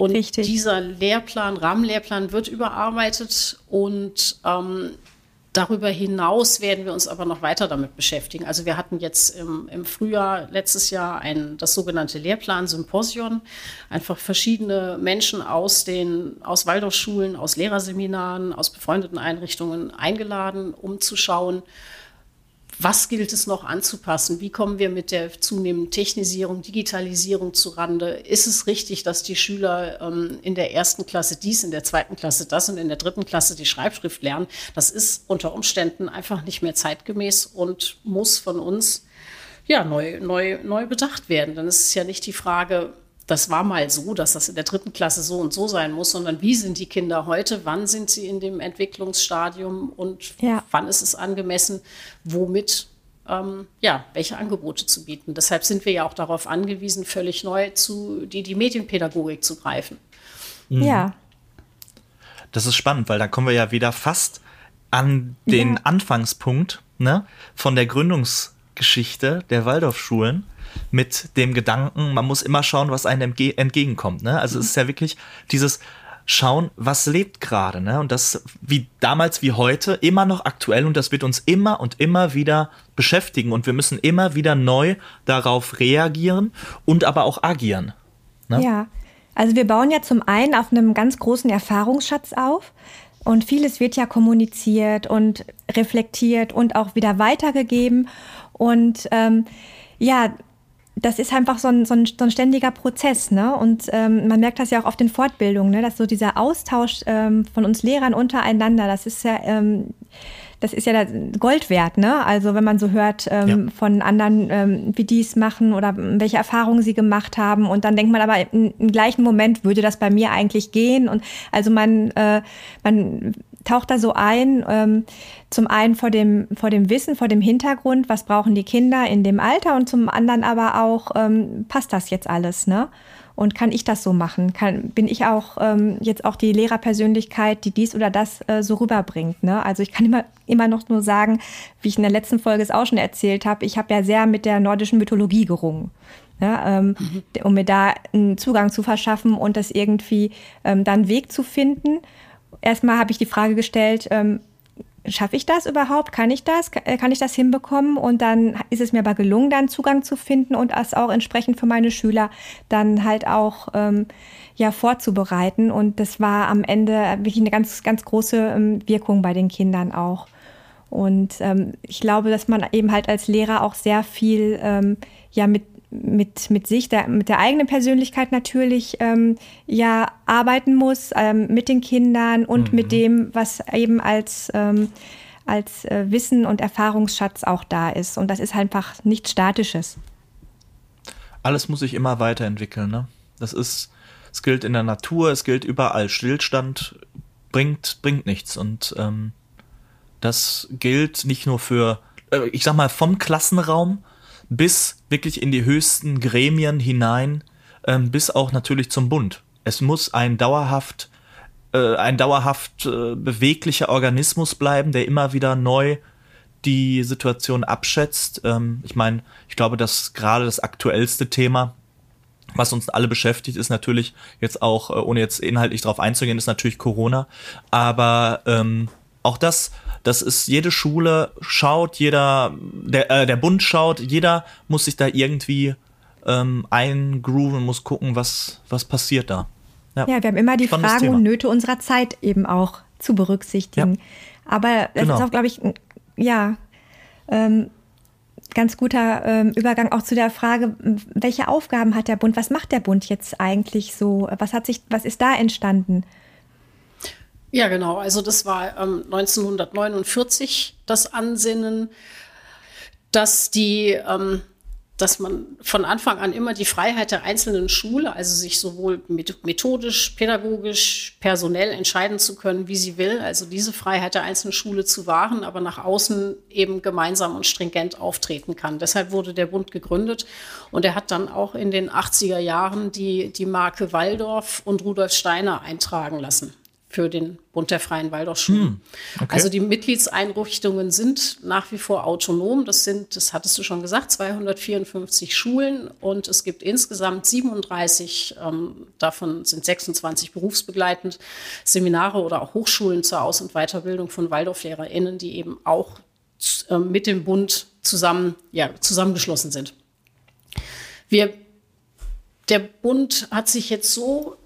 Und Richtig. dieser Lehrplan, Rahmenlehrplan wird überarbeitet und ähm, Darüber hinaus werden wir uns aber noch weiter damit beschäftigen. Also wir hatten jetzt im, im Frühjahr letztes Jahr ein, das sogenannte Lehrplan-Symposion. Einfach verschiedene Menschen aus den, aus Waldorfschulen, aus Lehrerseminaren, aus befreundeten Einrichtungen eingeladen, um zu schauen, was gilt es noch anzupassen? Wie kommen wir mit der zunehmenden Technisierung, Digitalisierung zu Rande? Ist es richtig, dass die Schüler ähm, in der ersten Klasse dies, in der zweiten Klasse das und in der dritten Klasse die Schreibschrift lernen? Das ist unter Umständen einfach nicht mehr zeitgemäß und muss von uns ja, neu, neu, neu bedacht werden. Dann ist es ja nicht die Frage, das war mal so, dass das in der dritten Klasse so und so sein muss, sondern wie sind die Kinder heute, wann sind sie in dem Entwicklungsstadium und ja. wann ist es angemessen, womit, ähm, ja, welche Angebote zu bieten. Deshalb sind wir ja auch darauf angewiesen, völlig neu zu die, die Medienpädagogik zu greifen. Mhm. Ja. Das ist spannend, weil da kommen wir ja wieder fast an den ja. Anfangspunkt ne, von der Gründungsgeschichte der Waldorfschulen mit dem Gedanken, man muss immer schauen, was einem entge entgegenkommt. Ne? Also mhm. es ist ja wirklich dieses Schauen, was lebt gerade. Ne? Und das wie damals wie heute immer noch aktuell und das wird uns immer und immer wieder beschäftigen und wir müssen immer wieder neu darauf reagieren und aber auch agieren. Ne? Ja, also wir bauen ja zum einen auf einem ganz großen Erfahrungsschatz auf. Und vieles wird ja kommuniziert und reflektiert und auch wieder weitergegeben. Und ähm, ja, das ist einfach so ein, so ein, so ein ständiger Prozess, ne? Und ähm, man merkt das ja auch auf den Fortbildungen, ne? Dass so dieser Austausch ähm, von uns Lehrern untereinander, das ist ja, ähm, das ist ja Gold wert, ne? Also wenn man so hört ähm, ja. von anderen, ähm, wie die es machen oder welche Erfahrungen sie gemacht haben, und dann denkt man aber im, im gleichen Moment würde das bei mir eigentlich gehen. Und also man, äh, man taucht da so ein, ähm, zum einen vor dem, vor dem Wissen, vor dem Hintergrund, was brauchen die Kinder in dem Alter und zum anderen aber auch, ähm, passt das jetzt alles, ne? Und kann ich das so machen? Kann, bin ich auch ähm, jetzt auch die Lehrerpersönlichkeit, die dies oder das äh, so rüberbringt? Ne? Also ich kann immer, immer noch nur sagen, wie ich in der letzten Folge es auch schon erzählt habe, ich habe ja sehr mit der nordischen Mythologie gerungen. Ja, ne? ähm, mhm. um mir da einen Zugang zu verschaffen und das irgendwie ähm, dann Weg zu finden erstmal habe ich die Frage gestellt, ähm, schaffe ich das überhaupt? Kann ich das? Äh, kann ich das hinbekommen? Und dann ist es mir aber gelungen, dann Zugang zu finden und das auch entsprechend für meine Schüler dann halt auch ähm, ja vorzubereiten. Und das war am Ende wirklich eine ganz, ganz große ähm, Wirkung bei den Kindern auch. Und ähm, ich glaube, dass man eben halt als Lehrer auch sehr viel ähm, ja mit mit, mit sich, der, mit der eigenen Persönlichkeit natürlich ähm, ja arbeiten muss, ähm, mit den Kindern und mhm. mit dem, was eben als, ähm, als äh, Wissen und Erfahrungsschatz auch da ist. Und das ist einfach nichts Statisches. Alles muss sich immer weiterentwickeln. Ne? Das ist, es gilt in der Natur, es gilt überall. Stillstand bringt, bringt nichts. Und ähm, das gilt nicht nur für, äh, ich sag mal, vom Klassenraum, bis wirklich in die höchsten Gremien hinein, ähm, bis auch natürlich zum Bund. Es muss ein dauerhaft, äh, ein dauerhaft äh, beweglicher Organismus bleiben, der immer wieder neu die Situation abschätzt. Ähm, ich meine, ich glaube, dass gerade das aktuellste Thema, was uns alle beschäftigt, ist natürlich jetzt auch, äh, ohne jetzt inhaltlich darauf einzugehen, ist natürlich Corona. Aber ähm, auch das das ist jede Schule schaut, jeder, der, äh, der Bund schaut, jeder muss sich da irgendwie ähm, eingrooven, muss gucken, was, was passiert da. Ja, ja wir haben immer die Spannendes Fragen Thema. und Nöte unserer Zeit eben auch zu berücksichtigen. Ja. Aber es genau. ist auch, glaube ich, ja, ähm, ganz guter ähm, Übergang auch zu der Frage, welche Aufgaben hat der Bund? Was macht der Bund jetzt eigentlich so? Was hat sich, was ist da entstanden? Ja, genau. Also das war ähm, 1949 das Ansinnen, dass die, ähm, dass man von Anfang an immer die Freiheit der einzelnen Schule, also sich sowohl methodisch, pädagogisch, personell entscheiden zu können, wie sie will, also diese Freiheit der einzelnen Schule zu wahren, aber nach außen eben gemeinsam und stringent auftreten kann. Deshalb wurde der Bund gegründet und er hat dann auch in den 80er Jahren die, die Marke Waldorf und Rudolf Steiner eintragen lassen für den Bund der Freien Waldorfschulen. Hm, okay. Also die Mitgliedseinrichtungen sind nach wie vor autonom. Das sind, das hattest du schon gesagt, 254 Schulen und es gibt insgesamt 37, ähm, davon sind 26 berufsbegleitend, Seminare oder auch Hochschulen zur Aus- und Weiterbildung von WaldorflehrerInnen, die eben auch äh, mit dem Bund zusammen, ja, zusammengeschlossen sind. Wir der Bund hat sich jetzt so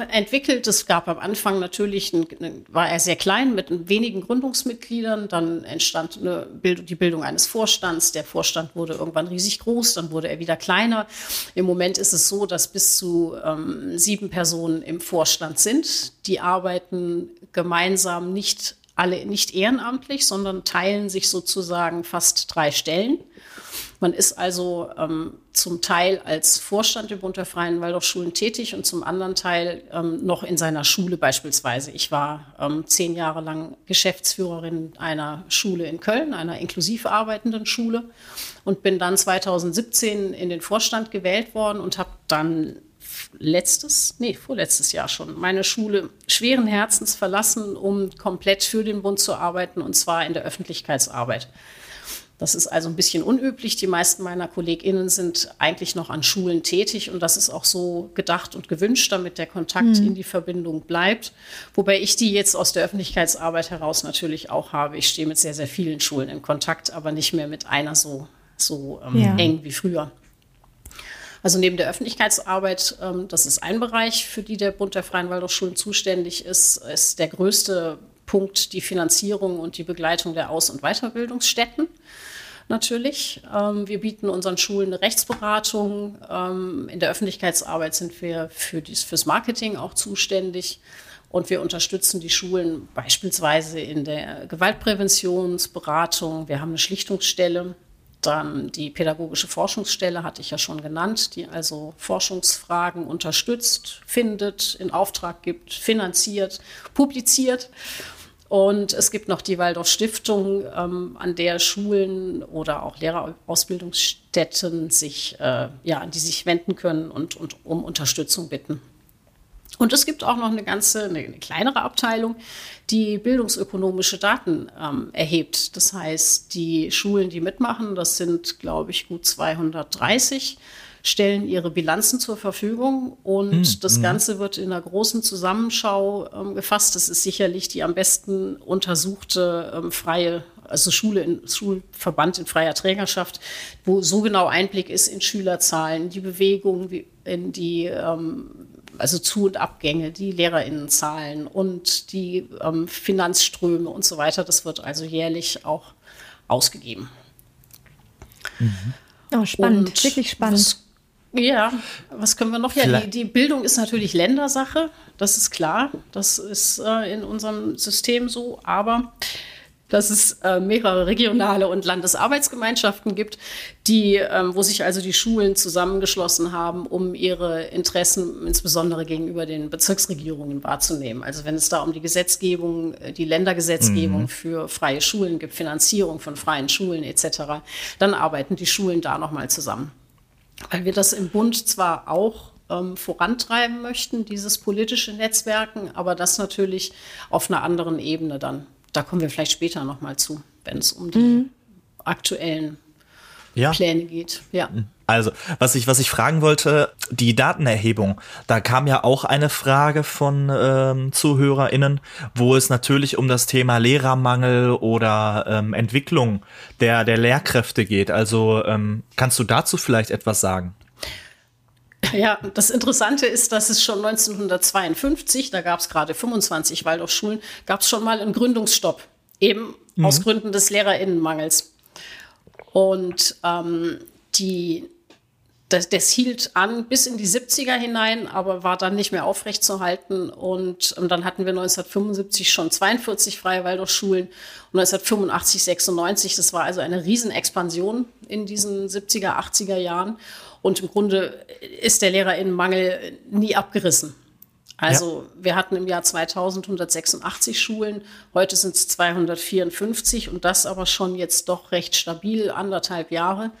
entwickelt. Es gab am Anfang natürlich, ein, war er sehr klein mit wenigen Gründungsmitgliedern. Dann entstand Bildung, die Bildung eines Vorstands. Der Vorstand wurde irgendwann riesig groß, dann wurde er wieder kleiner. Im Moment ist es so, dass bis zu ähm, sieben Personen im Vorstand sind. Die arbeiten gemeinsam nicht alle nicht ehrenamtlich, sondern teilen sich sozusagen fast drei Stellen. Man ist also ähm, zum Teil als Vorstand im Bund der Freien Waldorfschulen tätig und zum anderen Teil ähm, noch in seiner Schule beispielsweise. Ich war ähm, zehn Jahre lang Geschäftsführerin einer Schule in Köln, einer inklusiv arbeitenden Schule und bin dann 2017 in den Vorstand gewählt worden und habe dann letztes, nee, vorletztes Jahr schon, meine Schule schweren Herzens verlassen, um komplett für den Bund zu arbeiten und zwar in der Öffentlichkeitsarbeit. Das ist also ein bisschen unüblich. Die meisten meiner KollegInnen sind eigentlich noch an Schulen tätig und das ist auch so gedacht und gewünscht, damit der Kontakt mhm. in die Verbindung bleibt. Wobei ich die jetzt aus der Öffentlichkeitsarbeit heraus natürlich auch habe. Ich stehe mit sehr, sehr vielen Schulen in Kontakt, aber nicht mehr mit einer so, so ähm, ja. eng wie früher. Also neben der Öffentlichkeitsarbeit, ähm, das ist ein Bereich, für die der Bund der Freien Waldorfschulen zuständig ist, ist der größte Punkt die Finanzierung und die Begleitung der Aus- und Weiterbildungsstätten natürlich. Ähm, wir bieten unseren Schulen eine Rechtsberatung. Ähm, in der Öffentlichkeitsarbeit sind wir für dies, fürs Marketing auch zuständig. Und wir unterstützen die Schulen beispielsweise in der Gewaltpräventionsberatung. Wir haben eine Schlichtungsstelle. Dann die pädagogische Forschungsstelle hatte ich ja schon genannt, die also Forschungsfragen unterstützt, findet, in Auftrag gibt, finanziert, publiziert. Und es gibt noch die Waldorf Stiftung, ähm, an der Schulen oder auch Lehrerausbildungsstätten sich, äh, ja, an die sich wenden können und, und um Unterstützung bitten. Und es gibt auch noch eine ganze, eine, eine kleinere Abteilung, die bildungsökonomische Daten ähm, erhebt. Das heißt, die Schulen, die mitmachen, das sind, glaube ich, gut 230 stellen ihre Bilanzen zur Verfügung und mhm. das hm. Ganze wird in einer großen Zusammenschau ähm, gefasst. Das ist sicherlich die am besten untersuchte ähm, freie also Schule in Schulverband in freier Trägerschaft, wo so genau Einblick ist in Schülerzahlen, die Bewegung, in die ähm, also Zu- und Abgänge, die LehrerInnenzahlen und die ähm, Finanzströme und so weiter. Das wird also jährlich auch ausgegeben. Mhm. Oh, spannend, und wirklich spannend. Ja, was können wir noch? Ja, die, die, Bildung ist natürlich Ländersache, das ist klar. Das ist äh, in unserem System so, aber dass es äh, mehrere regionale und Landesarbeitsgemeinschaften gibt, die, ähm, wo sich also die Schulen zusammengeschlossen haben, um ihre Interessen insbesondere gegenüber den Bezirksregierungen wahrzunehmen. Also wenn es da um die Gesetzgebung, äh, die Ländergesetzgebung mhm. für freie Schulen gibt, Finanzierung von freien Schulen etc., dann arbeiten die Schulen da nochmal zusammen weil wir das im Bund zwar auch ähm, vorantreiben möchten, dieses politische Netzwerken, aber das natürlich auf einer anderen Ebene dann. Da kommen wir vielleicht später nochmal zu, wenn es um die mhm. aktuellen ja. Pläne geht. Ja. Also, was ich, was ich fragen wollte, die Datenerhebung, da kam ja auch eine Frage von ähm, ZuhörerInnen, wo es natürlich um das Thema Lehrermangel oder ähm, Entwicklung der, der Lehrkräfte geht. Also, ähm, kannst du dazu vielleicht etwas sagen? Ja, das Interessante ist, dass es schon 1952, da gab es gerade 25 Waldorfschulen, gab es schon mal einen Gründungsstopp, eben mhm. aus Gründen des Lehrerinnenmangels. Und ähm, die das, das hielt an bis in die 70er hinein, aber war dann nicht mehr aufrechtzuerhalten. Und, und dann hatten wir 1975 schon 42 freie Waldorfschulen und 1985, 96, das war also eine Riesenexpansion in diesen 70er, 80er Jahren. Und im Grunde ist der Lehrerinnenmangel nie abgerissen. Also ja. wir hatten im Jahr 2000 186 Schulen, heute sind es 254 und das aber schon jetzt doch recht stabil, anderthalb Jahre.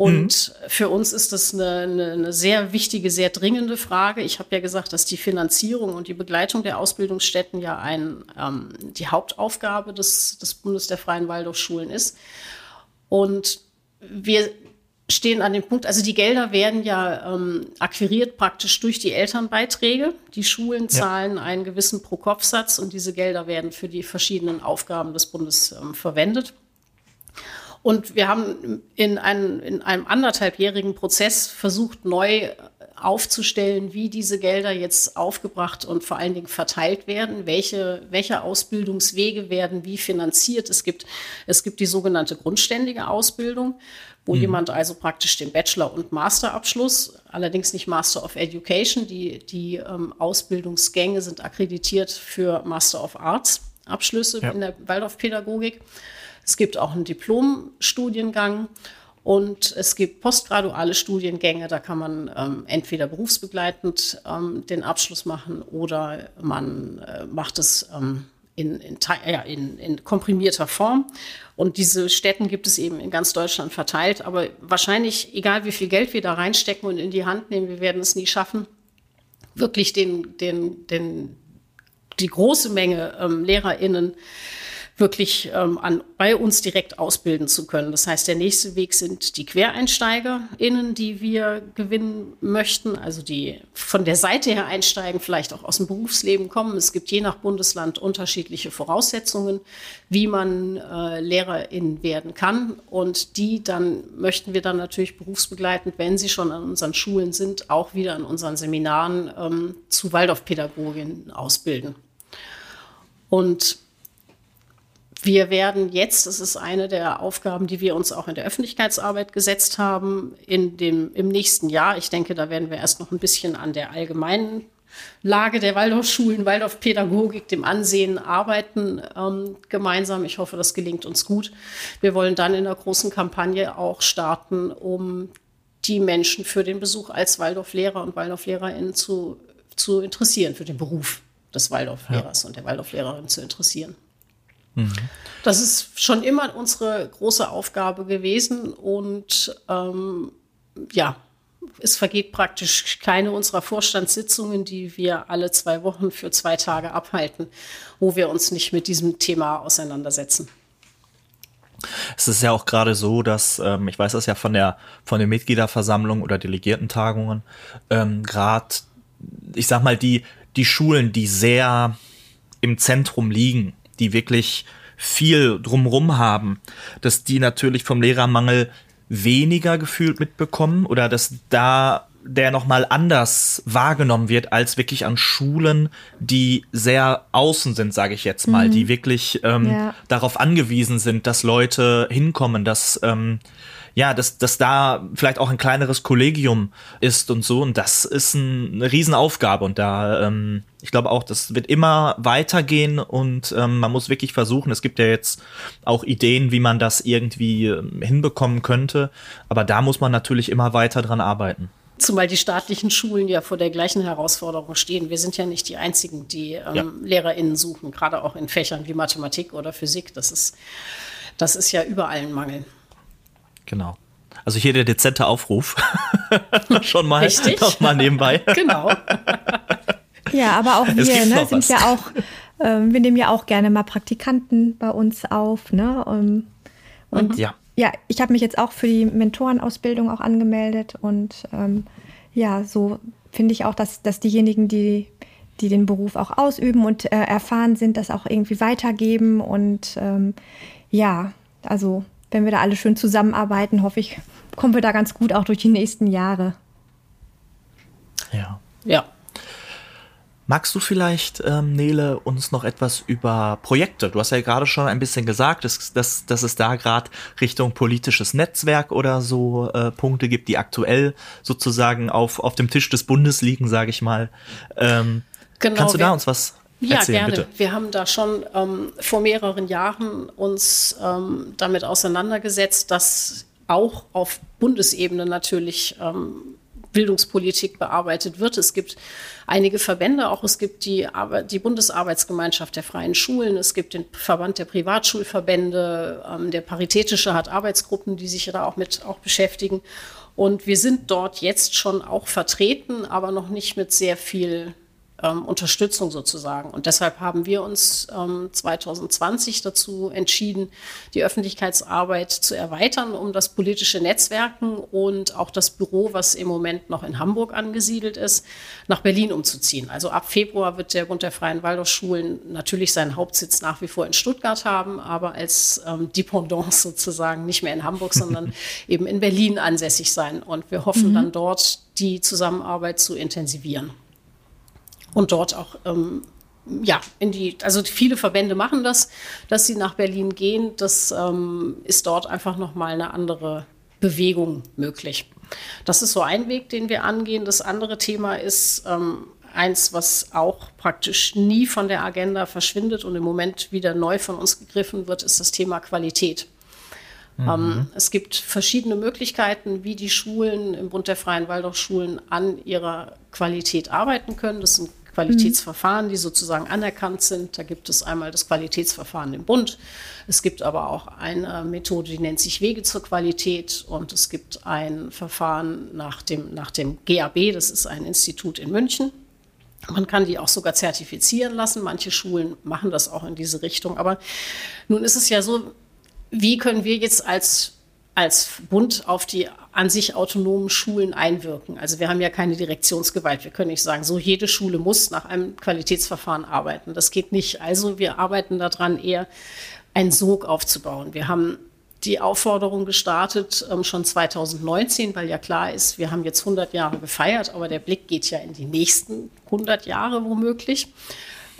Und mhm. für uns ist das eine, eine, eine, sehr wichtige, sehr dringende Frage. Ich habe ja gesagt, dass die Finanzierung und die Begleitung der Ausbildungsstätten ja ein, ähm, die Hauptaufgabe des, des Bundes der Freien Waldorfschulen ist. Und wir stehen an dem Punkt, also die Gelder werden ja ähm, akquiriert praktisch durch die Elternbeiträge. Die Schulen zahlen ja. einen gewissen Pro-Kopf-Satz und diese Gelder werden für die verschiedenen Aufgaben des Bundes ähm, verwendet. Und wir haben in, ein, in einem anderthalbjährigen Prozess versucht, neu aufzustellen, wie diese Gelder jetzt aufgebracht und vor allen Dingen verteilt werden, welche, welche Ausbildungswege werden wie finanziert. Es gibt, es gibt die sogenannte grundständige Ausbildung, wo mhm. jemand also praktisch den Bachelor- und Masterabschluss, allerdings nicht Master of Education, die, die ähm, Ausbildungsgänge sind akkreditiert für Master of Arts Abschlüsse ja. in der Waldorfpädagogik. Es gibt auch einen Diplomstudiengang und es gibt postgraduale Studiengänge, da kann man ähm, entweder berufsbegleitend ähm, den Abschluss machen oder man äh, macht es ähm, in, in, in, in, komprimierter Form. Und diese Städten gibt es eben in ganz Deutschland verteilt. Aber wahrscheinlich, egal wie viel Geld wir da reinstecken und in die Hand nehmen, wir werden es nie schaffen, wirklich den, den, den, die große Menge ähm, LehrerInnen wirklich ähm, an, bei uns direkt ausbilden zu können. Das heißt, der nächste Weg sind die QuereinsteigerInnen, die wir gewinnen möchten, also die von der Seite her einsteigen, vielleicht auch aus dem Berufsleben kommen. Es gibt je nach Bundesland unterschiedliche Voraussetzungen, wie man äh, LehrerIn werden kann. Und die dann möchten wir dann natürlich berufsbegleitend, wenn sie schon an unseren Schulen sind, auch wieder an unseren Seminaren ähm, zu Waldorfpädagoginnen ausbilden. Und wir werden jetzt, das ist eine der Aufgaben, die wir uns auch in der Öffentlichkeitsarbeit gesetzt haben, in dem, im nächsten Jahr, ich denke, da werden wir erst noch ein bisschen an der allgemeinen Lage der Waldorfschulen, Waldorfpädagogik, dem Ansehen arbeiten ähm, gemeinsam. Ich hoffe, das gelingt uns gut. Wir wollen dann in der großen Kampagne auch starten, um die Menschen für den Besuch als Waldorflehrer und Waldorflehrerinnen zu, zu interessieren, für den Beruf des Waldorflehrers ja. und der Waldorflehrerin zu interessieren. Mhm. Das ist schon immer unsere große Aufgabe gewesen und ähm, ja, es vergeht praktisch keine unserer Vorstandssitzungen, die wir alle zwei Wochen für zwei Tage abhalten, wo wir uns nicht mit diesem Thema auseinandersetzen. Es ist ja auch gerade so, dass ähm, ich weiß das ja von der von der Mitgliederversammlung oder Delegiertentagungen ähm, gerade, ich sag mal die die Schulen, die sehr im Zentrum liegen, die wirklich viel drumrum haben, dass die natürlich vom Lehrermangel weniger gefühlt mitbekommen oder dass da der nochmal anders wahrgenommen wird als wirklich an Schulen, die sehr außen sind, sage ich jetzt mal, mhm. die wirklich ähm, ja. darauf angewiesen sind, dass Leute hinkommen, dass ähm, ja, dass, dass da vielleicht auch ein kleineres Kollegium ist und so. Und das ist ein, eine Riesenaufgabe. Und da, ähm, ich glaube auch, das wird immer weitergehen und ähm, man muss wirklich versuchen. Es gibt ja jetzt auch Ideen, wie man das irgendwie ähm, hinbekommen könnte. Aber da muss man natürlich immer weiter dran arbeiten. Zumal die staatlichen Schulen ja vor der gleichen Herausforderung stehen. Wir sind ja nicht die Einzigen, die ähm, ja. LehrerInnen suchen, gerade auch in Fächern wie Mathematik oder Physik. Das ist, das ist ja überall ein Mangel. Genau. Also hier der dezente Aufruf. Schon mal, noch mal nebenbei. genau. ja, aber auch wir ne, sind was. ja auch, ähm, wir nehmen ja auch gerne mal Praktikanten bei uns auf. Ne? Ähm, und mhm. ja. ja, ich habe mich jetzt auch für die Mentorenausbildung auch angemeldet und ähm, ja, so finde ich auch, dass, dass diejenigen, die, die den Beruf auch ausüben und äh, erfahren sind, das auch irgendwie weitergeben und ähm, ja, also wenn wir da alle schön zusammenarbeiten, hoffe ich, kommen wir da ganz gut auch durch die nächsten Jahre. Ja. Ja. Magst du vielleicht, ähm, Nele, uns noch etwas über Projekte? Du hast ja gerade schon ein bisschen gesagt, dass, dass, dass es da gerade Richtung politisches Netzwerk oder so äh, Punkte gibt, die aktuell sozusagen auf, auf dem Tisch des Bundes liegen, sage ich mal. Ähm, genau, kannst du da uns was ja, Erzählen, gerne. Bitte. Wir haben da schon ähm, vor mehreren Jahren uns ähm, damit auseinandergesetzt, dass auch auf Bundesebene natürlich ähm, Bildungspolitik bearbeitet wird. Es gibt einige Verbände, auch es gibt die, die Bundesarbeitsgemeinschaft der freien Schulen, es gibt den Verband der Privatschulverbände, ähm, der Paritätische hat Arbeitsgruppen, die sich da auch mit auch beschäftigen. Und wir sind dort jetzt schon auch vertreten, aber noch nicht mit sehr viel ähm, Unterstützung sozusagen. Und deshalb haben wir uns ähm, 2020 dazu entschieden, die Öffentlichkeitsarbeit zu erweitern, um das politische Netzwerken und auch das Büro, was im Moment noch in Hamburg angesiedelt ist, nach Berlin umzuziehen. Also ab Februar wird der Bund der Freien Waldorfschulen natürlich seinen Hauptsitz nach wie vor in Stuttgart haben, aber als ähm, Dependance sozusagen nicht mehr in Hamburg, sondern eben in Berlin ansässig sein. Und wir hoffen mhm. dann dort die Zusammenarbeit zu intensivieren und dort auch ähm, ja, in die, also viele Verbände machen das, dass sie nach Berlin gehen. Das ähm, ist dort einfach nochmal eine andere Bewegung möglich. Das ist so ein Weg, den wir angehen. Das andere Thema ist ähm, eins, was auch praktisch nie von der Agenda verschwindet und im Moment wieder neu von uns gegriffen wird, ist das Thema Qualität. Mhm. Ähm, es gibt verschiedene Möglichkeiten, wie die Schulen im Bund der Freien Waldorfschulen an ihrer Qualität arbeiten können. Das sind Qualitätsverfahren, die sozusagen anerkannt sind. Da gibt es einmal das Qualitätsverfahren im Bund. Es gibt aber auch eine Methode, die nennt sich Wege zur Qualität. Und es gibt ein Verfahren nach dem, nach dem GAB, das ist ein Institut in München. Man kann die auch sogar zertifizieren lassen. Manche Schulen machen das auch in diese Richtung. Aber nun ist es ja so, wie können wir jetzt als als Bund auf die an sich autonomen Schulen einwirken. Also wir haben ja keine Direktionsgewalt. Wir können nicht sagen, so jede Schule muss nach einem Qualitätsverfahren arbeiten. Das geht nicht. Also wir arbeiten daran, eher einen Sog aufzubauen. Wir haben die Aufforderung gestartet ähm, schon 2019, weil ja klar ist, wir haben jetzt 100 Jahre gefeiert, aber der Blick geht ja in die nächsten 100 Jahre womöglich.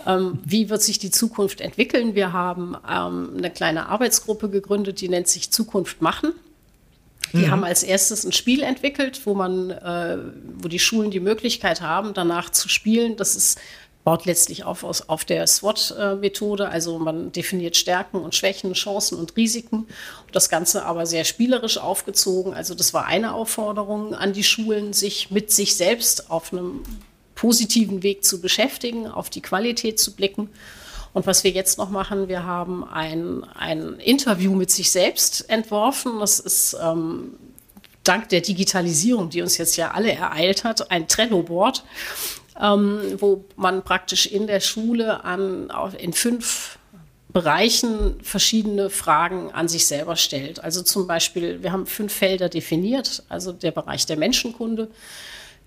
Ähm, wie wird sich die Zukunft entwickeln? Wir haben ähm, eine kleine Arbeitsgruppe gegründet, die nennt sich Zukunft machen. Die mhm. haben als erstes ein Spiel entwickelt, wo man, äh, wo die Schulen die Möglichkeit haben, danach zu spielen. Das ist baut letztlich auf, aus, auf der SWOT-Methode. Also man definiert Stärken und Schwächen, Chancen und Risiken. Das Ganze aber sehr spielerisch aufgezogen. Also das war eine Aufforderung an die Schulen, sich mit sich selbst auf einem positiven Weg zu beschäftigen, auf die Qualität zu blicken. Und was wir jetzt noch machen, wir haben ein, ein Interview mit sich selbst entworfen. Das ist ähm, dank der Digitalisierung, die uns jetzt ja alle ereilt hat, ein Trello-Board, ähm, wo man praktisch in der Schule an, in fünf Bereichen verschiedene Fragen an sich selber stellt. Also zum Beispiel, wir haben fünf Felder definiert, also der Bereich der Menschenkunde,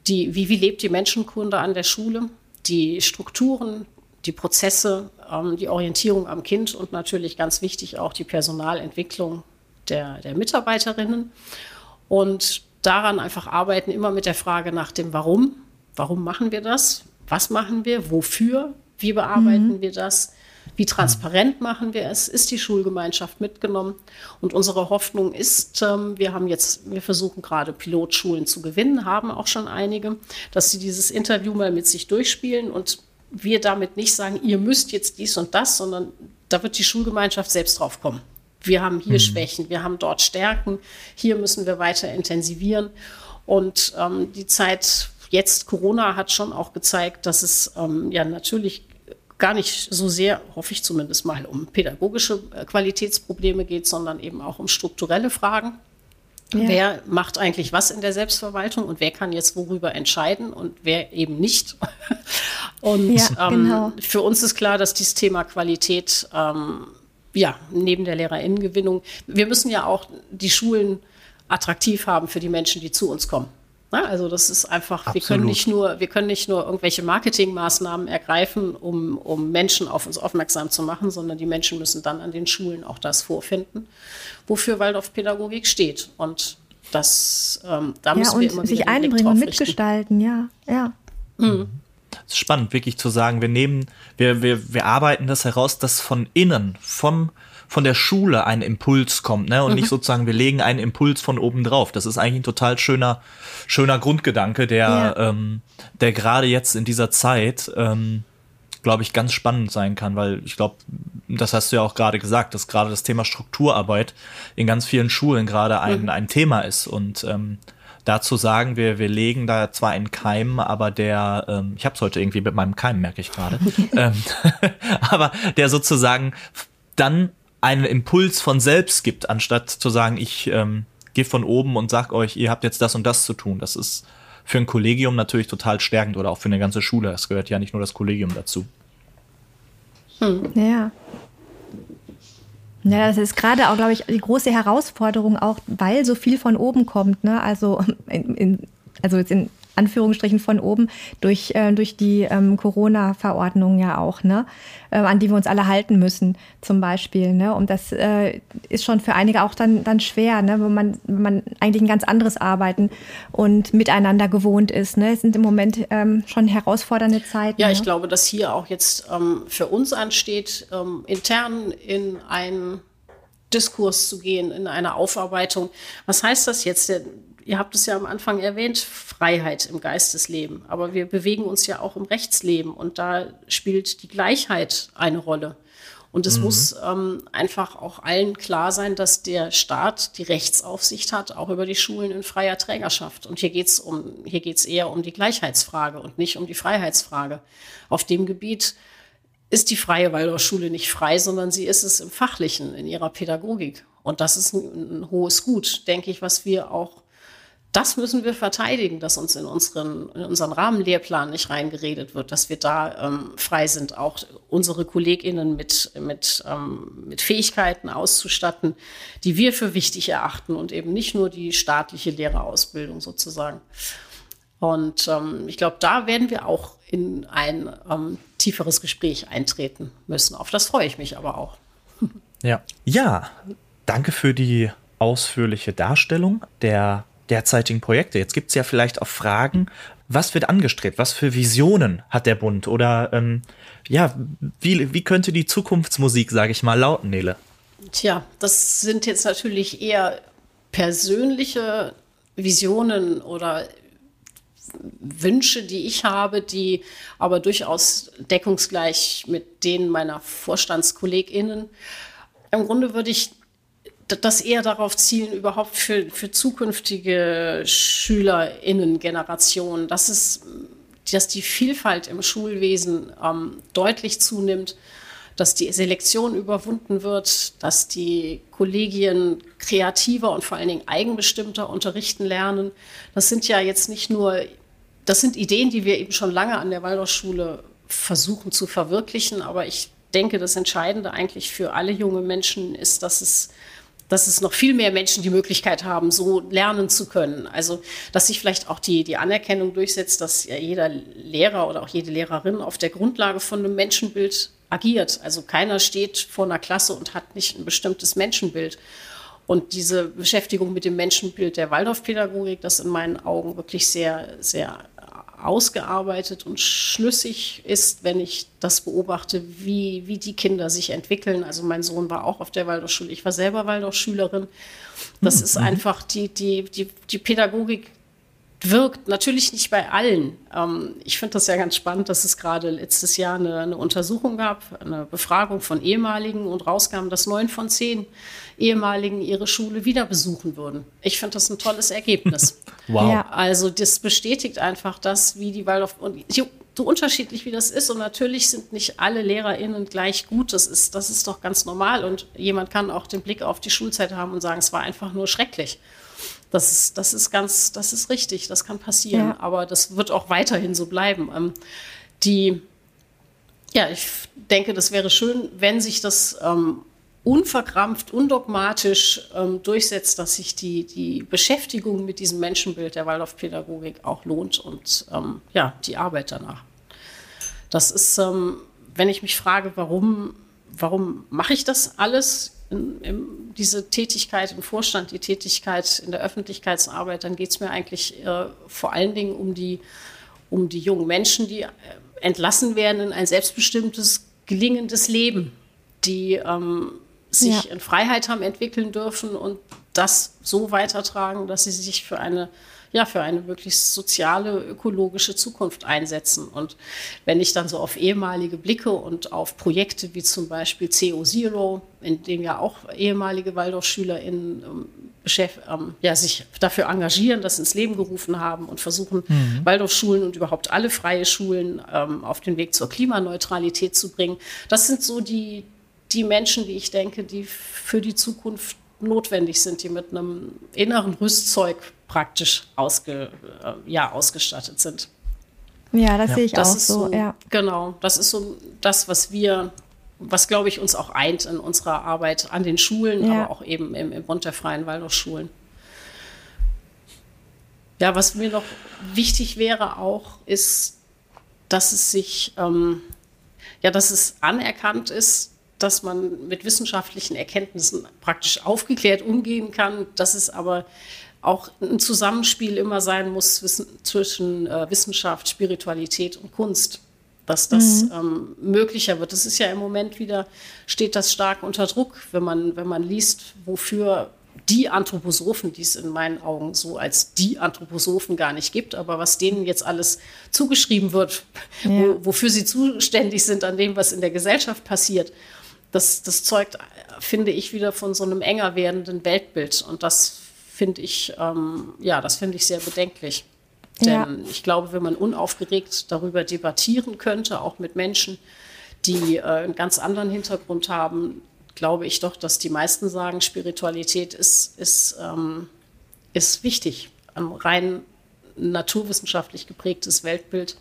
die, wie, wie lebt die Menschenkunde an der Schule, die Strukturen, die Prozesse, ähm, die Orientierung am Kind und natürlich ganz wichtig auch die Personalentwicklung der, der Mitarbeiterinnen. Und daran einfach arbeiten, immer mit der Frage nach dem Warum. Warum machen wir das? Was machen wir? Wofür? Wie bearbeiten mhm. wir das? Wie transparent machen wir es? Ist die Schulgemeinschaft mitgenommen? Und unsere Hoffnung ist, ähm, wir haben jetzt, wir versuchen gerade Pilotschulen zu gewinnen, haben auch schon einige, dass sie dieses Interview mal mit sich durchspielen und wir damit nicht sagen, ihr müsst jetzt dies und das, sondern da wird die Schulgemeinschaft selbst drauf kommen. Wir haben hier mhm. Schwächen, wir haben dort Stärken, hier müssen wir weiter intensivieren. Und ähm, die Zeit jetzt, Corona, hat schon auch gezeigt, dass es ähm, ja natürlich gar nicht so sehr, hoffe ich zumindest mal, um pädagogische äh, Qualitätsprobleme geht, sondern eben auch um strukturelle Fragen. Ja. Wer macht eigentlich was in der Selbstverwaltung und wer kann jetzt worüber entscheiden und wer eben nicht? Und ja, ähm, genau. für uns ist klar, dass dieses Thema Qualität, ähm, ja, neben der Lehrerinnengewinnung, wir müssen ja auch die Schulen attraktiv haben für die Menschen, die zu uns kommen. Na, also das ist einfach, Absolut. wir können nicht nur, wir können nicht nur irgendwelche Marketingmaßnahmen ergreifen, um, um Menschen auf uns aufmerksam zu machen, sondern die Menschen müssen dann an den Schulen auch das vorfinden, wofür Waldorfpädagogik steht. Und das, ähm, da ja, müssen wir immer wieder sich einbringen und mitgestalten, ja, ja. Mhm. es ist spannend, wirklich zu sagen, wir nehmen, wir, wir, wir arbeiten das heraus, dass von innen, vom, von der Schule ein Impuls kommt, ne? Und mhm. nicht sozusagen, wir legen einen Impuls von oben drauf. Das ist eigentlich ein total schöner, schöner Grundgedanke, der, ja. ähm, der gerade jetzt in dieser Zeit, ähm, glaube ich, ganz spannend sein kann, weil ich glaube, das hast du ja auch gerade gesagt, dass gerade das Thema Strukturarbeit in ganz vielen Schulen gerade ein, mhm. ein Thema ist. Und ähm, dazu sagen wir, wir legen da zwar einen Keim, aber der, ähm, ich habe es heute irgendwie mit meinem Keim, merke ich gerade, ähm, aber der sozusagen dann einen Impuls von selbst gibt, anstatt zu sagen, ich ähm, gehe von oben und sag euch, ihr habt jetzt das und das zu tun. Das ist für ein Kollegium natürlich total stärkend oder auch für eine ganze Schule. Es gehört ja nicht nur das Kollegium dazu. Hm. Ja. Ja, das ist gerade auch, glaube ich, die große Herausforderung, auch weil so viel von oben kommt. Ne? Also, in, in, also jetzt in Anführungsstrichen von oben durch, äh, durch die ähm, Corona-Verordnung ja auch, ne? Äh, an die wir uns alle halten müssen, zum Beispiel. Ne? Und das äh, ist schon für einige auch dann, dann schwer, ne? wo man, man eigentlich ein ganz anderes Arbeiten und miteinander gewohnt ist. Ne? Es sind im Moment ähm, schon herausfordernde Zeiten. Ja, ich ne? glaube, dass hier auch jetzt ähm, für uns ansteht, ähm, intern in einen Diskurs zu gehen, in eine Aufarbeitung. Was heißt das jetzt? Ihr habt es ja am Anfang erwähnt, Freiheit im Geistesleben. Aber wir bewegen uns ja auch im Rechtsleben und da spielt die Gleichheit eine Rolle. Und es mhm. muss ähm, einfach auch allen klar sein, dass der Staat die Rechtsaufsicht hat, auch über die Schulen in freier Trägerschaft. Und hier geht's um, hier geht's eher um die Gleichheitsfrage und nicht um die Freiheitsfrage. Auf dem Gebiet ist die freie Waldorfschule nicht frei, sondern sie ist es im Fachlichen, in ihrer Pädagogik. Und das ist ein, ein hohes Gut, denke ich, was wir auch das müssen wir verteidigen, dass uns in unseren, in unseren Rahmenlehrplan nicht reingeredet wird, dass wir da ähm, frei sind, auch unsere KollegInnen mit, mit, ähm, mit Fähigkeiten auszustatten, die wir für wichtig erachten und eben nicht nur die staatliche Lehrerausbildung sozusagen. Und ähm, ich glaube, da werden wir auch in ein ähm, tieferes Gespräch eintreten müssen. Auf das freue ich mich aber auch. Ja. Ja, danke für die ausführliche Darstellung der derzeitigen Projekte. Jetzt gibt es ja vielleicht auch Fragen, was wird angestrebt? Was für Visionen hat der Bund? Oder ähm, ja, wie, wie könnte die Zukunftsmusik, sage ich mal, lauten, Nele? Tja, das sind jetzt natürlich eher persönliche Visionen oder Wünsche, die ich habe, die aber durchaus deckungsgleich mit denen meiner VorstandskollegInnen. Im Grunde würde ich das eher darauf zielen, überhaupt für, für zukünftige SchülerInnen-Generationen, dass, es, dass die Vielfalt im Schulwesen ähm, deutlich zunimmt, dass die Selektion überwunden wird, dass die Kollegien kreativer und vor allen Dingen eigenbestimmter unterrichten lernen. Das sind ja jetzt nicht nur, das sind Ideen, die wir eben schon lange an der Waldorfschule versuchen zu verwirklichen, aber ich denke, das Entscheidende eigentlich für alle junge Menschen ist, dass es dass es noch viel mehr Menschen die Möglichkeit haben, so lernen zu können. Also, dass sich vielleicht auch die, die Anerkennung durchsetzt, dass ja jeder Lehrer oder auch jede Lehrerin auf der Grundlage von einem Menschenbild agiert. Also keiner steht vor einer Klasse und hat nicht ein bestimmtes Menschenbild. Und diese Beschäftigung mit dem Menschenbild der Waldorfpädagogik, das in meinen Augen wirklich sehr, sehr ausgearbeitet und schlüssig ist, wenn ich das beobachte, wie, wie die Kinder sich entwickeln. Also mein Sohn war auch auf der Waldorfschule, ich war selber Waldorfschülerin. Das mhm. ist einfach die, die, die, die Pädagogik wirkt. Natürlich nicht bei allen. Ähm, ich finde das ja ganz spannend, dass es gerade letztes Jahr eine, eine, Untersuchung gab, eine Befragung von ehemaligen und rauskam, dass neun von zehn ehemaligen ihre Schule wieder besuchen würden. Ich finde das ein tolles Ergebnis. wow. Ja, also das bestätigt einfach das, wie die Waldorf und so unterschiedlich wie das ist und natürlich sind nicht alle LehrerInnen gleich gut. Das ist, das ist doch ganz normal und jemand kann auch den Blick auf die Schulzeit haben und sagen, es war einfach nur schrecklich. Das ist, das ist ganz, das ist richtig, das kann passieren, ja. aber das wird auch weiterhin so bleiben. Ähm, die, ja, ich denke, das wäre schön, wenn sich das ähm, unverkrampft, undogmatisch ähm, durchsetzt, dass sich die, die Beschäftigung mit diesem Menschenbild der Waldorfpädagogik auch lohnt und ähm, ja, die Arbeit danach. Das ist, ähm, wenn ich mich frage, warum, warum mache ich das alles? In, in diese Tätigkeit im Vorstand, die Tätigkeit in der Öffentlichkeitsarbeit, dann geht es mir eigentlich äh, vor allen Dingen um die, um die jungen Menschen, die äh, entlassen werden in ein selbstbestimmtes, gelingendes Leben, die ähm, sich ja. in Freiheit haben entwickeln dürfen und das so weitertragen, dass sie sich für eine ja, für eine wirklich soziale, ökologische Zukunft einsetzen. Und wenn ich dann so auf ehemalige blicke und auf Projekte wie zum Beispiel CO Zero, in dem ja auch ehemalige Waldorfschülerinnen ähm, ähm, ja, sich dafür engagieren, das ins Leben gerufen haben und versuchen, mhm. Waldorfschulen und überhaupt alle freie Schulen ähm, auf den Weg zur Klimaneutralität zu bringen. Das sind so die, die Menschen, die ich denke, die für die Zukunft notwendig sind, die mit einem inneren Rüstzeug praktisch ausge, äh, ja, ausgestattet sind. Ja, das ja. sehe ich das auch so, so. Ja. Genau, das ist so das, was wir, was glaube ich uns auch eint in unserer Arbeit an den Schulen, ja. aber auch eben im, im Bund der Freien Waldorfschulen. Ja, was mir noch wichtig wäre auch, ist, dass es sich, ähm, ja, dass es anerkannt ist, dass man mit wissenschaftlichen Erkenntnissen praktisch aufgeklärt umgehen kann, dass es aber auch ein Zusammenspiel immer sein muss zwischen äh, Wissenschaft, Spiritualität und Kunst, dass das mhm. ähm, möglicher wird. Das ist ja im Moment wieder, steht das stark unter Druck, wenn man, wenn man liest, wofür die Anthroposophen, die es in meinen Augen so als die Anthroposophen gar nicht gibt, aber was denen jetzt alles zugeschrieben wird, ja. wo, wofür sie zuständig sind an dem, was in der Gesellschaft passiert, das, das zeugt, finde ich, wieder von so einem enger werdenden Weltbild. Und das finde ich, ähm, ja, das finde ich sehr bedenklich. Denn ja. ich glaube, wenn man unaufgeregt darüber debattieren könnte, auch mit Menschen, die äh, einen ganz anderen Hintergrund haben, glaube ich doch, dass die meisten sagen, Spiritualität ist, ist, ähm, ist wichtig. Ein rein naturwissenschaftlich geprägtes Weltbild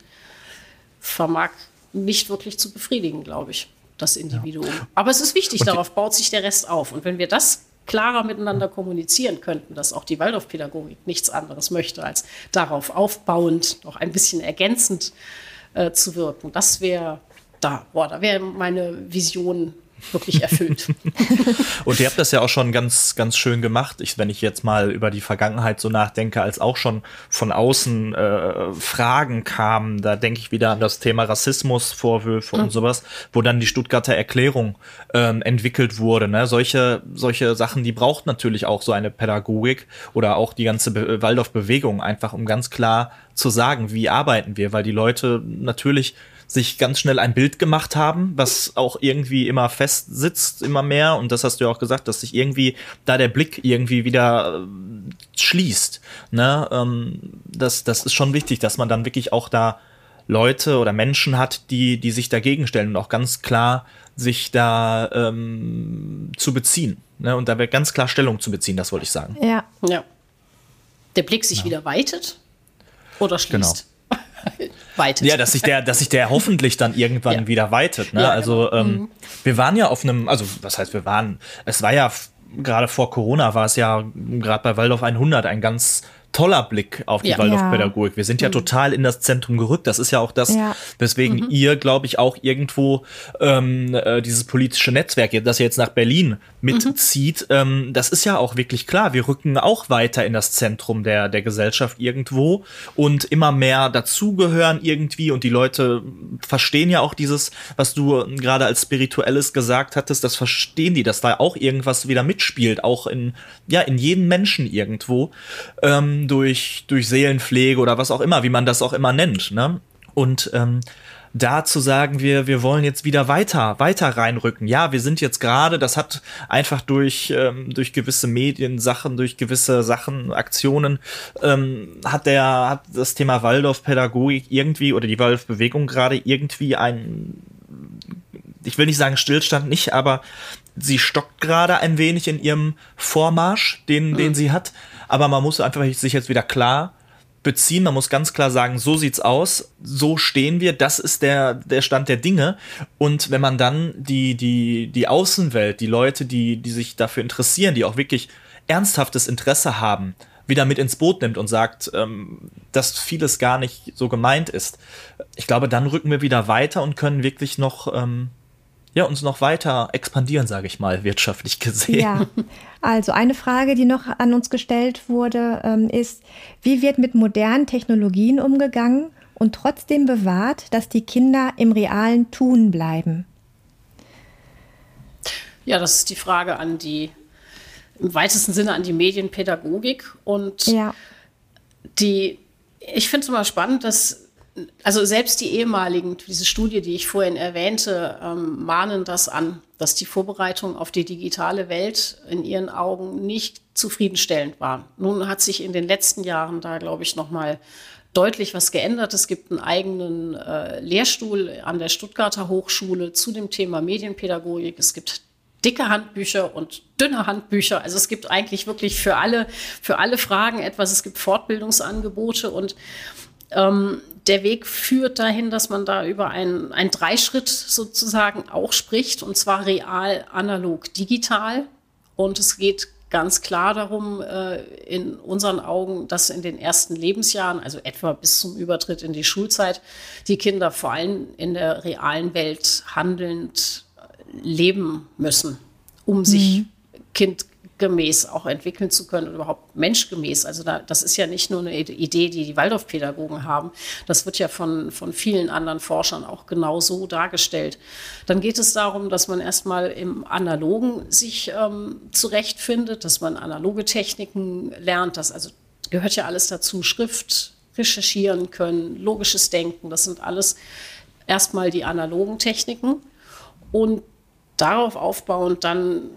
vermag nicht wirklich zu befriedigen, glaube ich, das Individuum. Ja. Aber es ist wichtig, darauf baut sich der Rest auf. Und wenn wir das klarer miteinander kommunizieren könnten, dass auch die Waldorfpädagogik nichts anderes möchte, als darauf aufbauend, noch ein bisschen ergänzend äh, zu wirken. Das wäre da, boah, da wäre meine Vision wirklich erfüllt. und ihr habt das ja auch schon ganz, ganz schön gemacht. Ich, wenn ich jetzt mal über die Vergangenheit so nachdenke, als auch schon von außen äh, Fragen kamen, da denke ich wieder an das Thema Rassismus, Vorwürfe mhm. und sowas, wo dann die Stuttgarter Erklärung ähm, entwickelt wurde. Ne? Solche, solche Sachen, die braucht natürlich auch so eine Pädagogik oder auch die ganze Be Waldorf-Bewegung, einfach um ganz klar zu sagen, wie arbeiten wir, weil die Leute natürlich sich ganz schnell ein Bild gemacht haben, was auch irgendwie immer fest sitzt, immer mehr. Und das hast du ja auch gesagt, dass sich irgendwie da der Blick irgendwie wieder äh, schließt. Ne? Ähm, das, das ist schon wichtig, dass man dann wirklich auch da Leute oder Menschen hat, die, die sich dagegen stellen und auch ganz klar sich da ähm, zu beziehen. Ne? Und da wird ganz klar Stellung zu beziehen, das wollte ich sagen. Ja. ja. Der Blick sich ja. wieder weitet oder schließt. Genau. weitet. Ja, dass sich der, dass sich der hoffentlich dann irgendwann ja. wieder weitet. Ne? Ja, also genau. ähm, mhm. wir waren ja auf einem, also was heißt wir waren, es war ja gerade vor Corona war es ja gerade bei Waldorf 100 ein ganz toller Blick auf die ja. Waldorfpädagogik. Wir sind ja mhm. total in das Zentrum gerückt. Das ist ja auch das, ja. weswegen mhm. ihr, glaube ich, auch irgendwo ähm, äh, dieses politische Netzwerk, das ihr jetzt nach Berlin mitzieht, mhm. ähm, das ist ja auch wirklich klar. Wir rücken auch weiter in das Zentrum der, der Gesellschaft irgendwo und immer mehr dazugehören irgendwie und die Leute verstehen ja auch dieses, was du gerade als spirituelles gesagt hattest, das verstehen die, dass da auch irgendwas wieder mitspielt, auch in, ja, in jedem Menschen irgendwo. Ähm, durch, durch Seelenpflege oder was auch immer, wie man das auch immer nennt. Ne? Und ähm, da zu sagen, wir, wir wollen jetzt wieder weiter, weiter reinrücken. Ja, wir sind jetzt gerade, das hat einfach durch, ähm, durch gewisse Mediensachen, durch gewisse Sachen, Aktionen, ähm, hat der, hat das Thema Waldorfpädagogik irgendwie oder die Waldorfbewegung gerade irgendwie ein, ich will nicht sagen Stillstand nicht, aber sie stockt gerade ein wenig in ihrem Vormarsch, den, mhm. den sie hat aber man muss einfach sich jetzt wieder klar beziehen. Man muss ganz klar sagen, so sieht's aus, so stehen wir, das ist der, der Stand der Dinge. Und wenn man dann die, die, die Außenwelt, die Leute, die, die sich dafür interessieren, die auch wirklich ernsthaftes Interesse haben, wieder mit ins Boot nimmt und sagt, ähm, dass vieles gar nicht so gemeint ist. Ich glaube, dann rücken wir wieder weiter und können wirklich noch ähm, ja, uns noch weiter expandieren, sage ich mal, wirtschaftlich gesehen. Ja, also eine Frage, die noch an uns gestellt wurde, ähm, ist, wie wird mit modernen Technologien umgegangen und trotzdem bewahrt, dass die Kinder im realen Tun bleiben? Ja, das ist die Frage an die, im weitesten Sinne an die Medienpädagogik. Und ja. die, ich finde es immer spannend, dass also selbst die ehemaligen, diese Studie, die ich vorhin erwähnte, ähm, mahnen das an, dass die Vorbereitung auf die digitale Welt in ihren Augen nicht zufriedenstellend war. Nun hat sich in den letzten Jahren da, glaube ich, noch mal deutlich was geändert. Es gibt einen eigenen äh, Lehrstuhl an der Stuttgarter Hochschule zu dem Thema Medienpädagogik. Es gibt dicke Handbücher und dünne Handbücher. Also es gibt eigentlich wirklich für alle, für alle Fragen etwas. Es gibt Fortbildungsangebote und ähm, der Weg führt dahin, dass man da über einen, einen Dreischritt sozusagen auch spricht, und zwar real, analog, digital. Und es geht ganz klar darum, äh, in unseren Augen, dass in den ersten Lebensjahren, also etwa bis zum Übertritt in die Schulzeit, die Kinder vor allem in der realen Welt handelnd leben müssen, um mhm. sich Kind gemäß auch entwickeln zu können und überhaupt menschgemäß. Also da, das ist ja nicht nur eine Idee, die die Waldorfpädagogen haben. Das wird ja von, von vielen anderen Forschern auch genau so dargestellt. Dann geht es darum, dass man erstmal im Analogen sich ähm, zurechtfindet, dass man analoge Techniken lernt. Das also gehört ja alles dazu. Schrift, recherchieren können, logisches Denken. Das sind alles erstmal die analogen Techniken. Und darauf aufbauend dann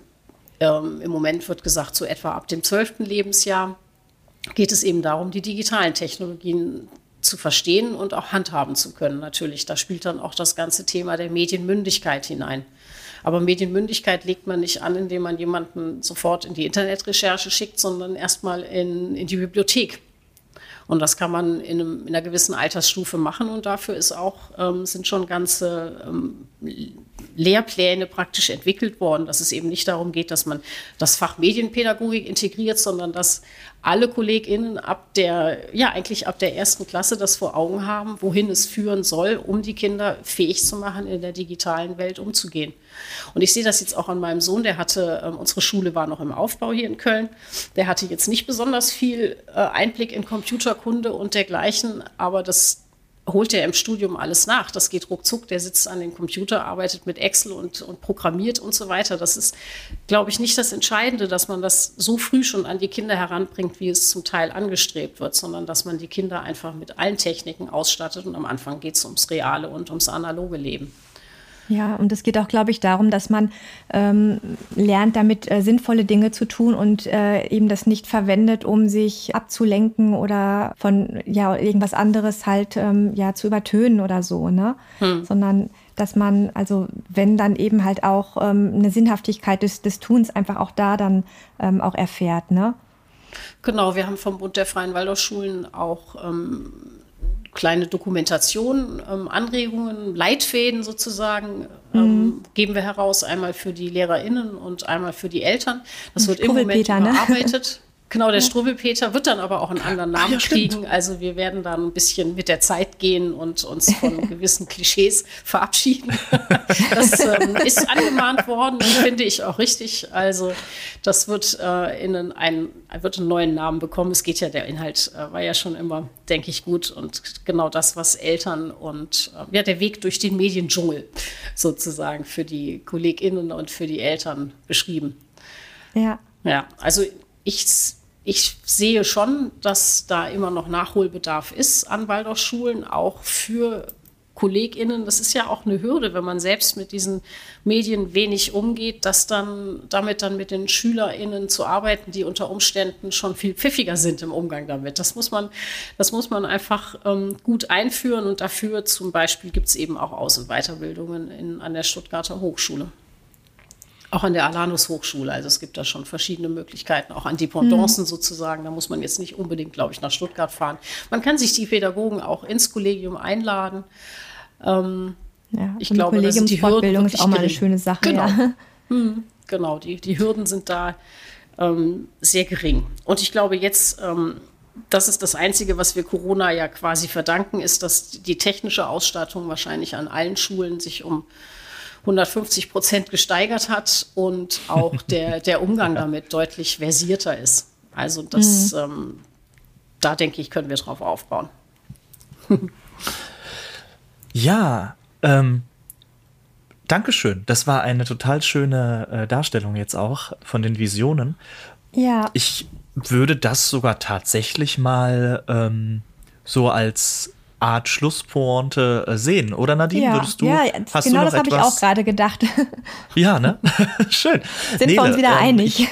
ähm, Im Moment wird gesagt, so etwa ab dem zwölften Lebensjahr geht es eben darum, die digitalen Technologien zu verstehen und auch handhaben zu können. Natürlich, da spielt dann auch das ganze Thema der Medienmündigkeit hinein. Aber Medienmündigkeit legt man nicht an, indem man jemanden sofort in die Internetrecherche schickt, sondern erstmal in, in die Bibliothek. Und das kann man in, einem, in einer gewissen Altersstufe machen und dafür ist auch, ähm, sind schon ganze ähm, Lehrpläne praktisch entwickelt worden, dass es eben nicht darum geht, dass man das Fach Medienpädagogik integriert, sondern dass alle KollegInnen ab der, ja, eigentlich ab der ersten Klasse das vor Augen haben, wohin es führen soll, um die Kinder fähig zu machen, in der digitalen Welt umzugehen. Und ich sehe das jetzt auch an meinem Sohn, der hatte, äh, unsere Schule war noch im Aufbau hier in Köln, der hatte jetzt nicht besonders viel äh, Einblick in Computerkunde und dergleichen, aber das holt er im Studium alles nach. Das geht ruckzuck. Der sitzt an dem Computer, arbeitet mit Excel und, und programmiert und so weiter. Das ist, glaube ich, nicht das Entscheidende, dass man das so früh schon an die Kinder heranbringt, wie es zum Teil angestrebt wird, sondern dass man die Kinder einfach mit allen Techniken ausstattet. Und am Anfang geht es ums reale und ums analoge Leben. Ja, und es geht auch, glaube ich, darum, dass man ähm, lernt, damit äh, sinnvolle Dinge zu tun und äh, eben das nicht verwendet, um sich abzulenken oder von ja irgendwas anderes halt ähm, ja zu übertönen oder so, ne? Hm. Sondern dass man, also wenn dann eben halt auch ähm, eine Sinnhaftigkeit des, des Tuns einfach auch da dann ähm, auch erfährt, ne? Genau, wir haben vom Bund der Freien Waldorfschulen auch ähm, kleine Dokumentation, ähm, Anregungen, Leitfäden sozusagen ähm, mhm. geben wir heraus, einmal für die LehrerInnen und einmal für die Eltern. Das wird im Moment ne? überarbeitet. Genau, der Struwwelpeter wird dann aber auch einen anderen Namen ja, kriegen. Also wir werden dann ein bisschen mit der Zeit gehen und uns von gewissen Klischees verabschieden. Das ähm, ist angemahnt worden, finde ich auch richtig. Also das wird, äh, in einen, wird einen neuen Namen bekommen. Es geht ja, der Inhalt äh, war ja schon immer, denke ich, gut und genau das, was Eltern und äh, ja, der Weg durch den Mediendschungel sozusagen für die KollegInnen und für die Eltern beschrieben. Ja. Ja, also ich, ich sehe schon, dass da immer noch Nachholbedarf ist an Waldorfschulen, auch für KollegInnen. Das ist ja auch eine Hürde, wenn man selbst mit diesen Medien wenig umgeht, dass dann damit dann mit den SchülerInnen zu arbeiten, die unter Umständen schon viel pfiffiger sind im Umgang damit. Das muss man, das muss man einfach ähm, gut einführen und dafür zum Beispiel gibt es eben auch Aus- und Weiterbildungen in, an der Stuttgarter Hochschule. Auch an der Alanus Hochschule. Also es gibt da schon verschiedene Möglichkeiten, auch an Dependancen mhm. sozusagen. Da muss man jetzt nicht unbedingt, glaube ich, nach Stuttgart fahren. Man kann sich die Pädagogen auch ins Kollegium einladen. Ähm, ja, ich glaube, das sind die Hürden ist auch mal eine schöne Sache. Genau, ja. mhm, genau die, die Hürden sind da ähm, sehr gering. Und ich glaube jetzt, ähm, das ist das Einzige, was wir Corona ja quasi verdanken, ist, dass die technische Ausstattung wahrscheinlich an allen Schulen sich um 150 Prozent gesteigert hat und auch der, der Umgang damit deutlich versierter ist. Also das, mhm. ähm, da denke ich, können wir drauf aufbauen. Ja, ähm, Dankeschön. Das war eine total schöne äh, Darstellung jetzt auch von den Visionen. Ja. Ich würde das sogar tatsächlich mal ähm, so als Art Schlusspointe äh, sehen, oder Nadine? Ja, würdest du? Ja, hast genau du das habe ich auch gerade gedacht. Ja, ne? Schön. Sind Nele, wir uns wieder ähm, einig? Ich,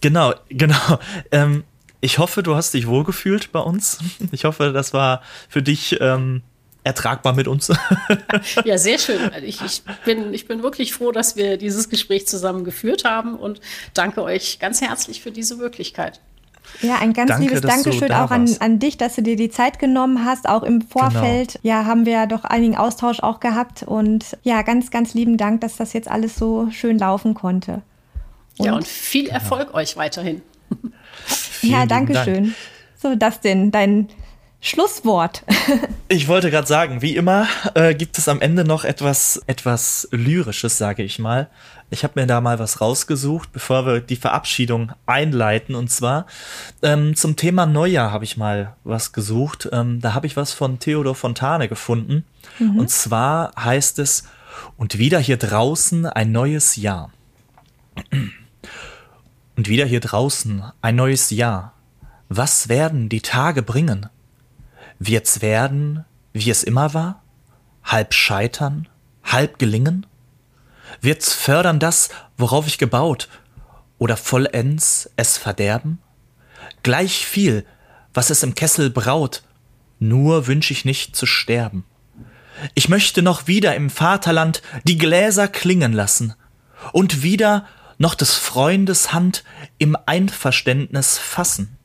genau, genau. Ähm, ich hoffe, du hast dich wohlgefühlt bei uns. Ich hoffe, das war für dich ähm, ertragbar mit uns. ja, sehr schön. Ich, ich, bin, ich bin wirklich froh, dass wir dieses Gespräch zusammen geführt haben und danke euch ganz herzlich für diese Möglichkeit. Ja, ein ganz Danke, liebes Dankeschön auch an, an dich, dass du dir die Zeit genommen hast. Auch im Vorfeld, genau. ja, haben wir ja doch einigen Austausch auch gehabt. Und ja, ganz, ganz lieben Dank, dass das jetzt alles so schön laufen konnte. Und, ja, und viel Erfolg genau. euch weiterhin. ja, danke schön. So, das denn, dein Schlusswort. ich wollte gerade sagen, wie immer äh, gibt es am Ende noch etwas, etwas Lyrisches, sage ich mal. Ich habe mir da mal was rausgesucht, bevor wir die Verabschiedung einleiten. Und zwar ähm, zum Thema Neujahr habe ich mal was gesucht. Ähm, da habe ich was von Theodor Fontane gefunden. Mhm. Und zwar heißt es, und wieder hier draußen ein neues Jahr. Und wieder hier draußen ein neues Jahr. Was werden die Tage bringen? Wird's werden, wie es immer war? Halb scheitern, halb gelingen? Wird's fördern das, worauf ich gebaut, oder vollends es verderben? Gleich viel, was es im Kessel braut, nur wünsch ich nicht zu sterben. Ich möchte noch wieder im Vaterland die Gläser klingen lassen und wieder noch des Freundes Hand im Einverständnis fassen.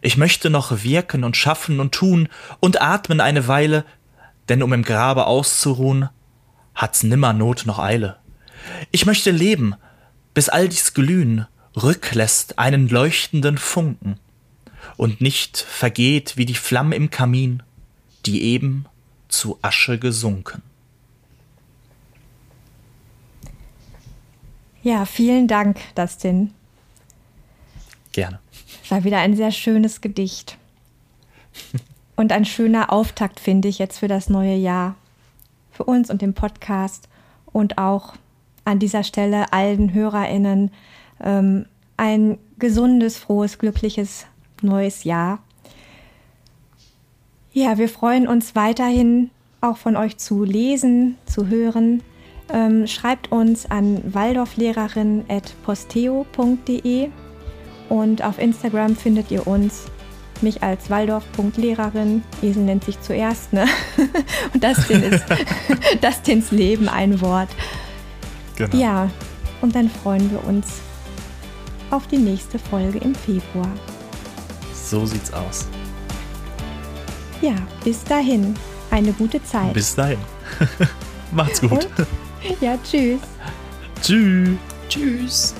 Ich möchte noch wirken und schaffen und tun und atmen eine Weile, denn um im Grabe auszuruhen, hat's nimmer Not noch Eile. Ich möchte leben, bis all dies Glühen rücklässt einen leuchtenden Funken und nicht vergeht wie die Flamme im Kamin, die eben zu Asche gesunken. Ja, vielen Dank, Dustin. Gerne. Es war wieder ein sehr schönes Gedicht. Und ein schöner Auftakt, finde ich, jetzt für das neue Jahr. Für uns und den Podcast. Und auch an dieser Stelle allen HörerInnen ähm, ein gesundes, frohes, glückliches neues Jahr. Ja, wir freuen uns weiterhin auch von euch zu lesen, zu hören. Ähm, schreibt uns an waldorflehrerin.posteo.de und auf Instagram findet ihr uns, mich als Waldorf.lehrerin. Esel nennt sich zuerst, ne? Und Dustin ist Dustins Leben ein Wort. Genau. Ja, und dann freuen wir uns auf die nächste Folge im Februar. So sieht's aus. Ja, bis dahin. Eine gute Zeit. Bis dahin. Macht's gut. Und, ja, tschüss. Tschüss. Tschüss.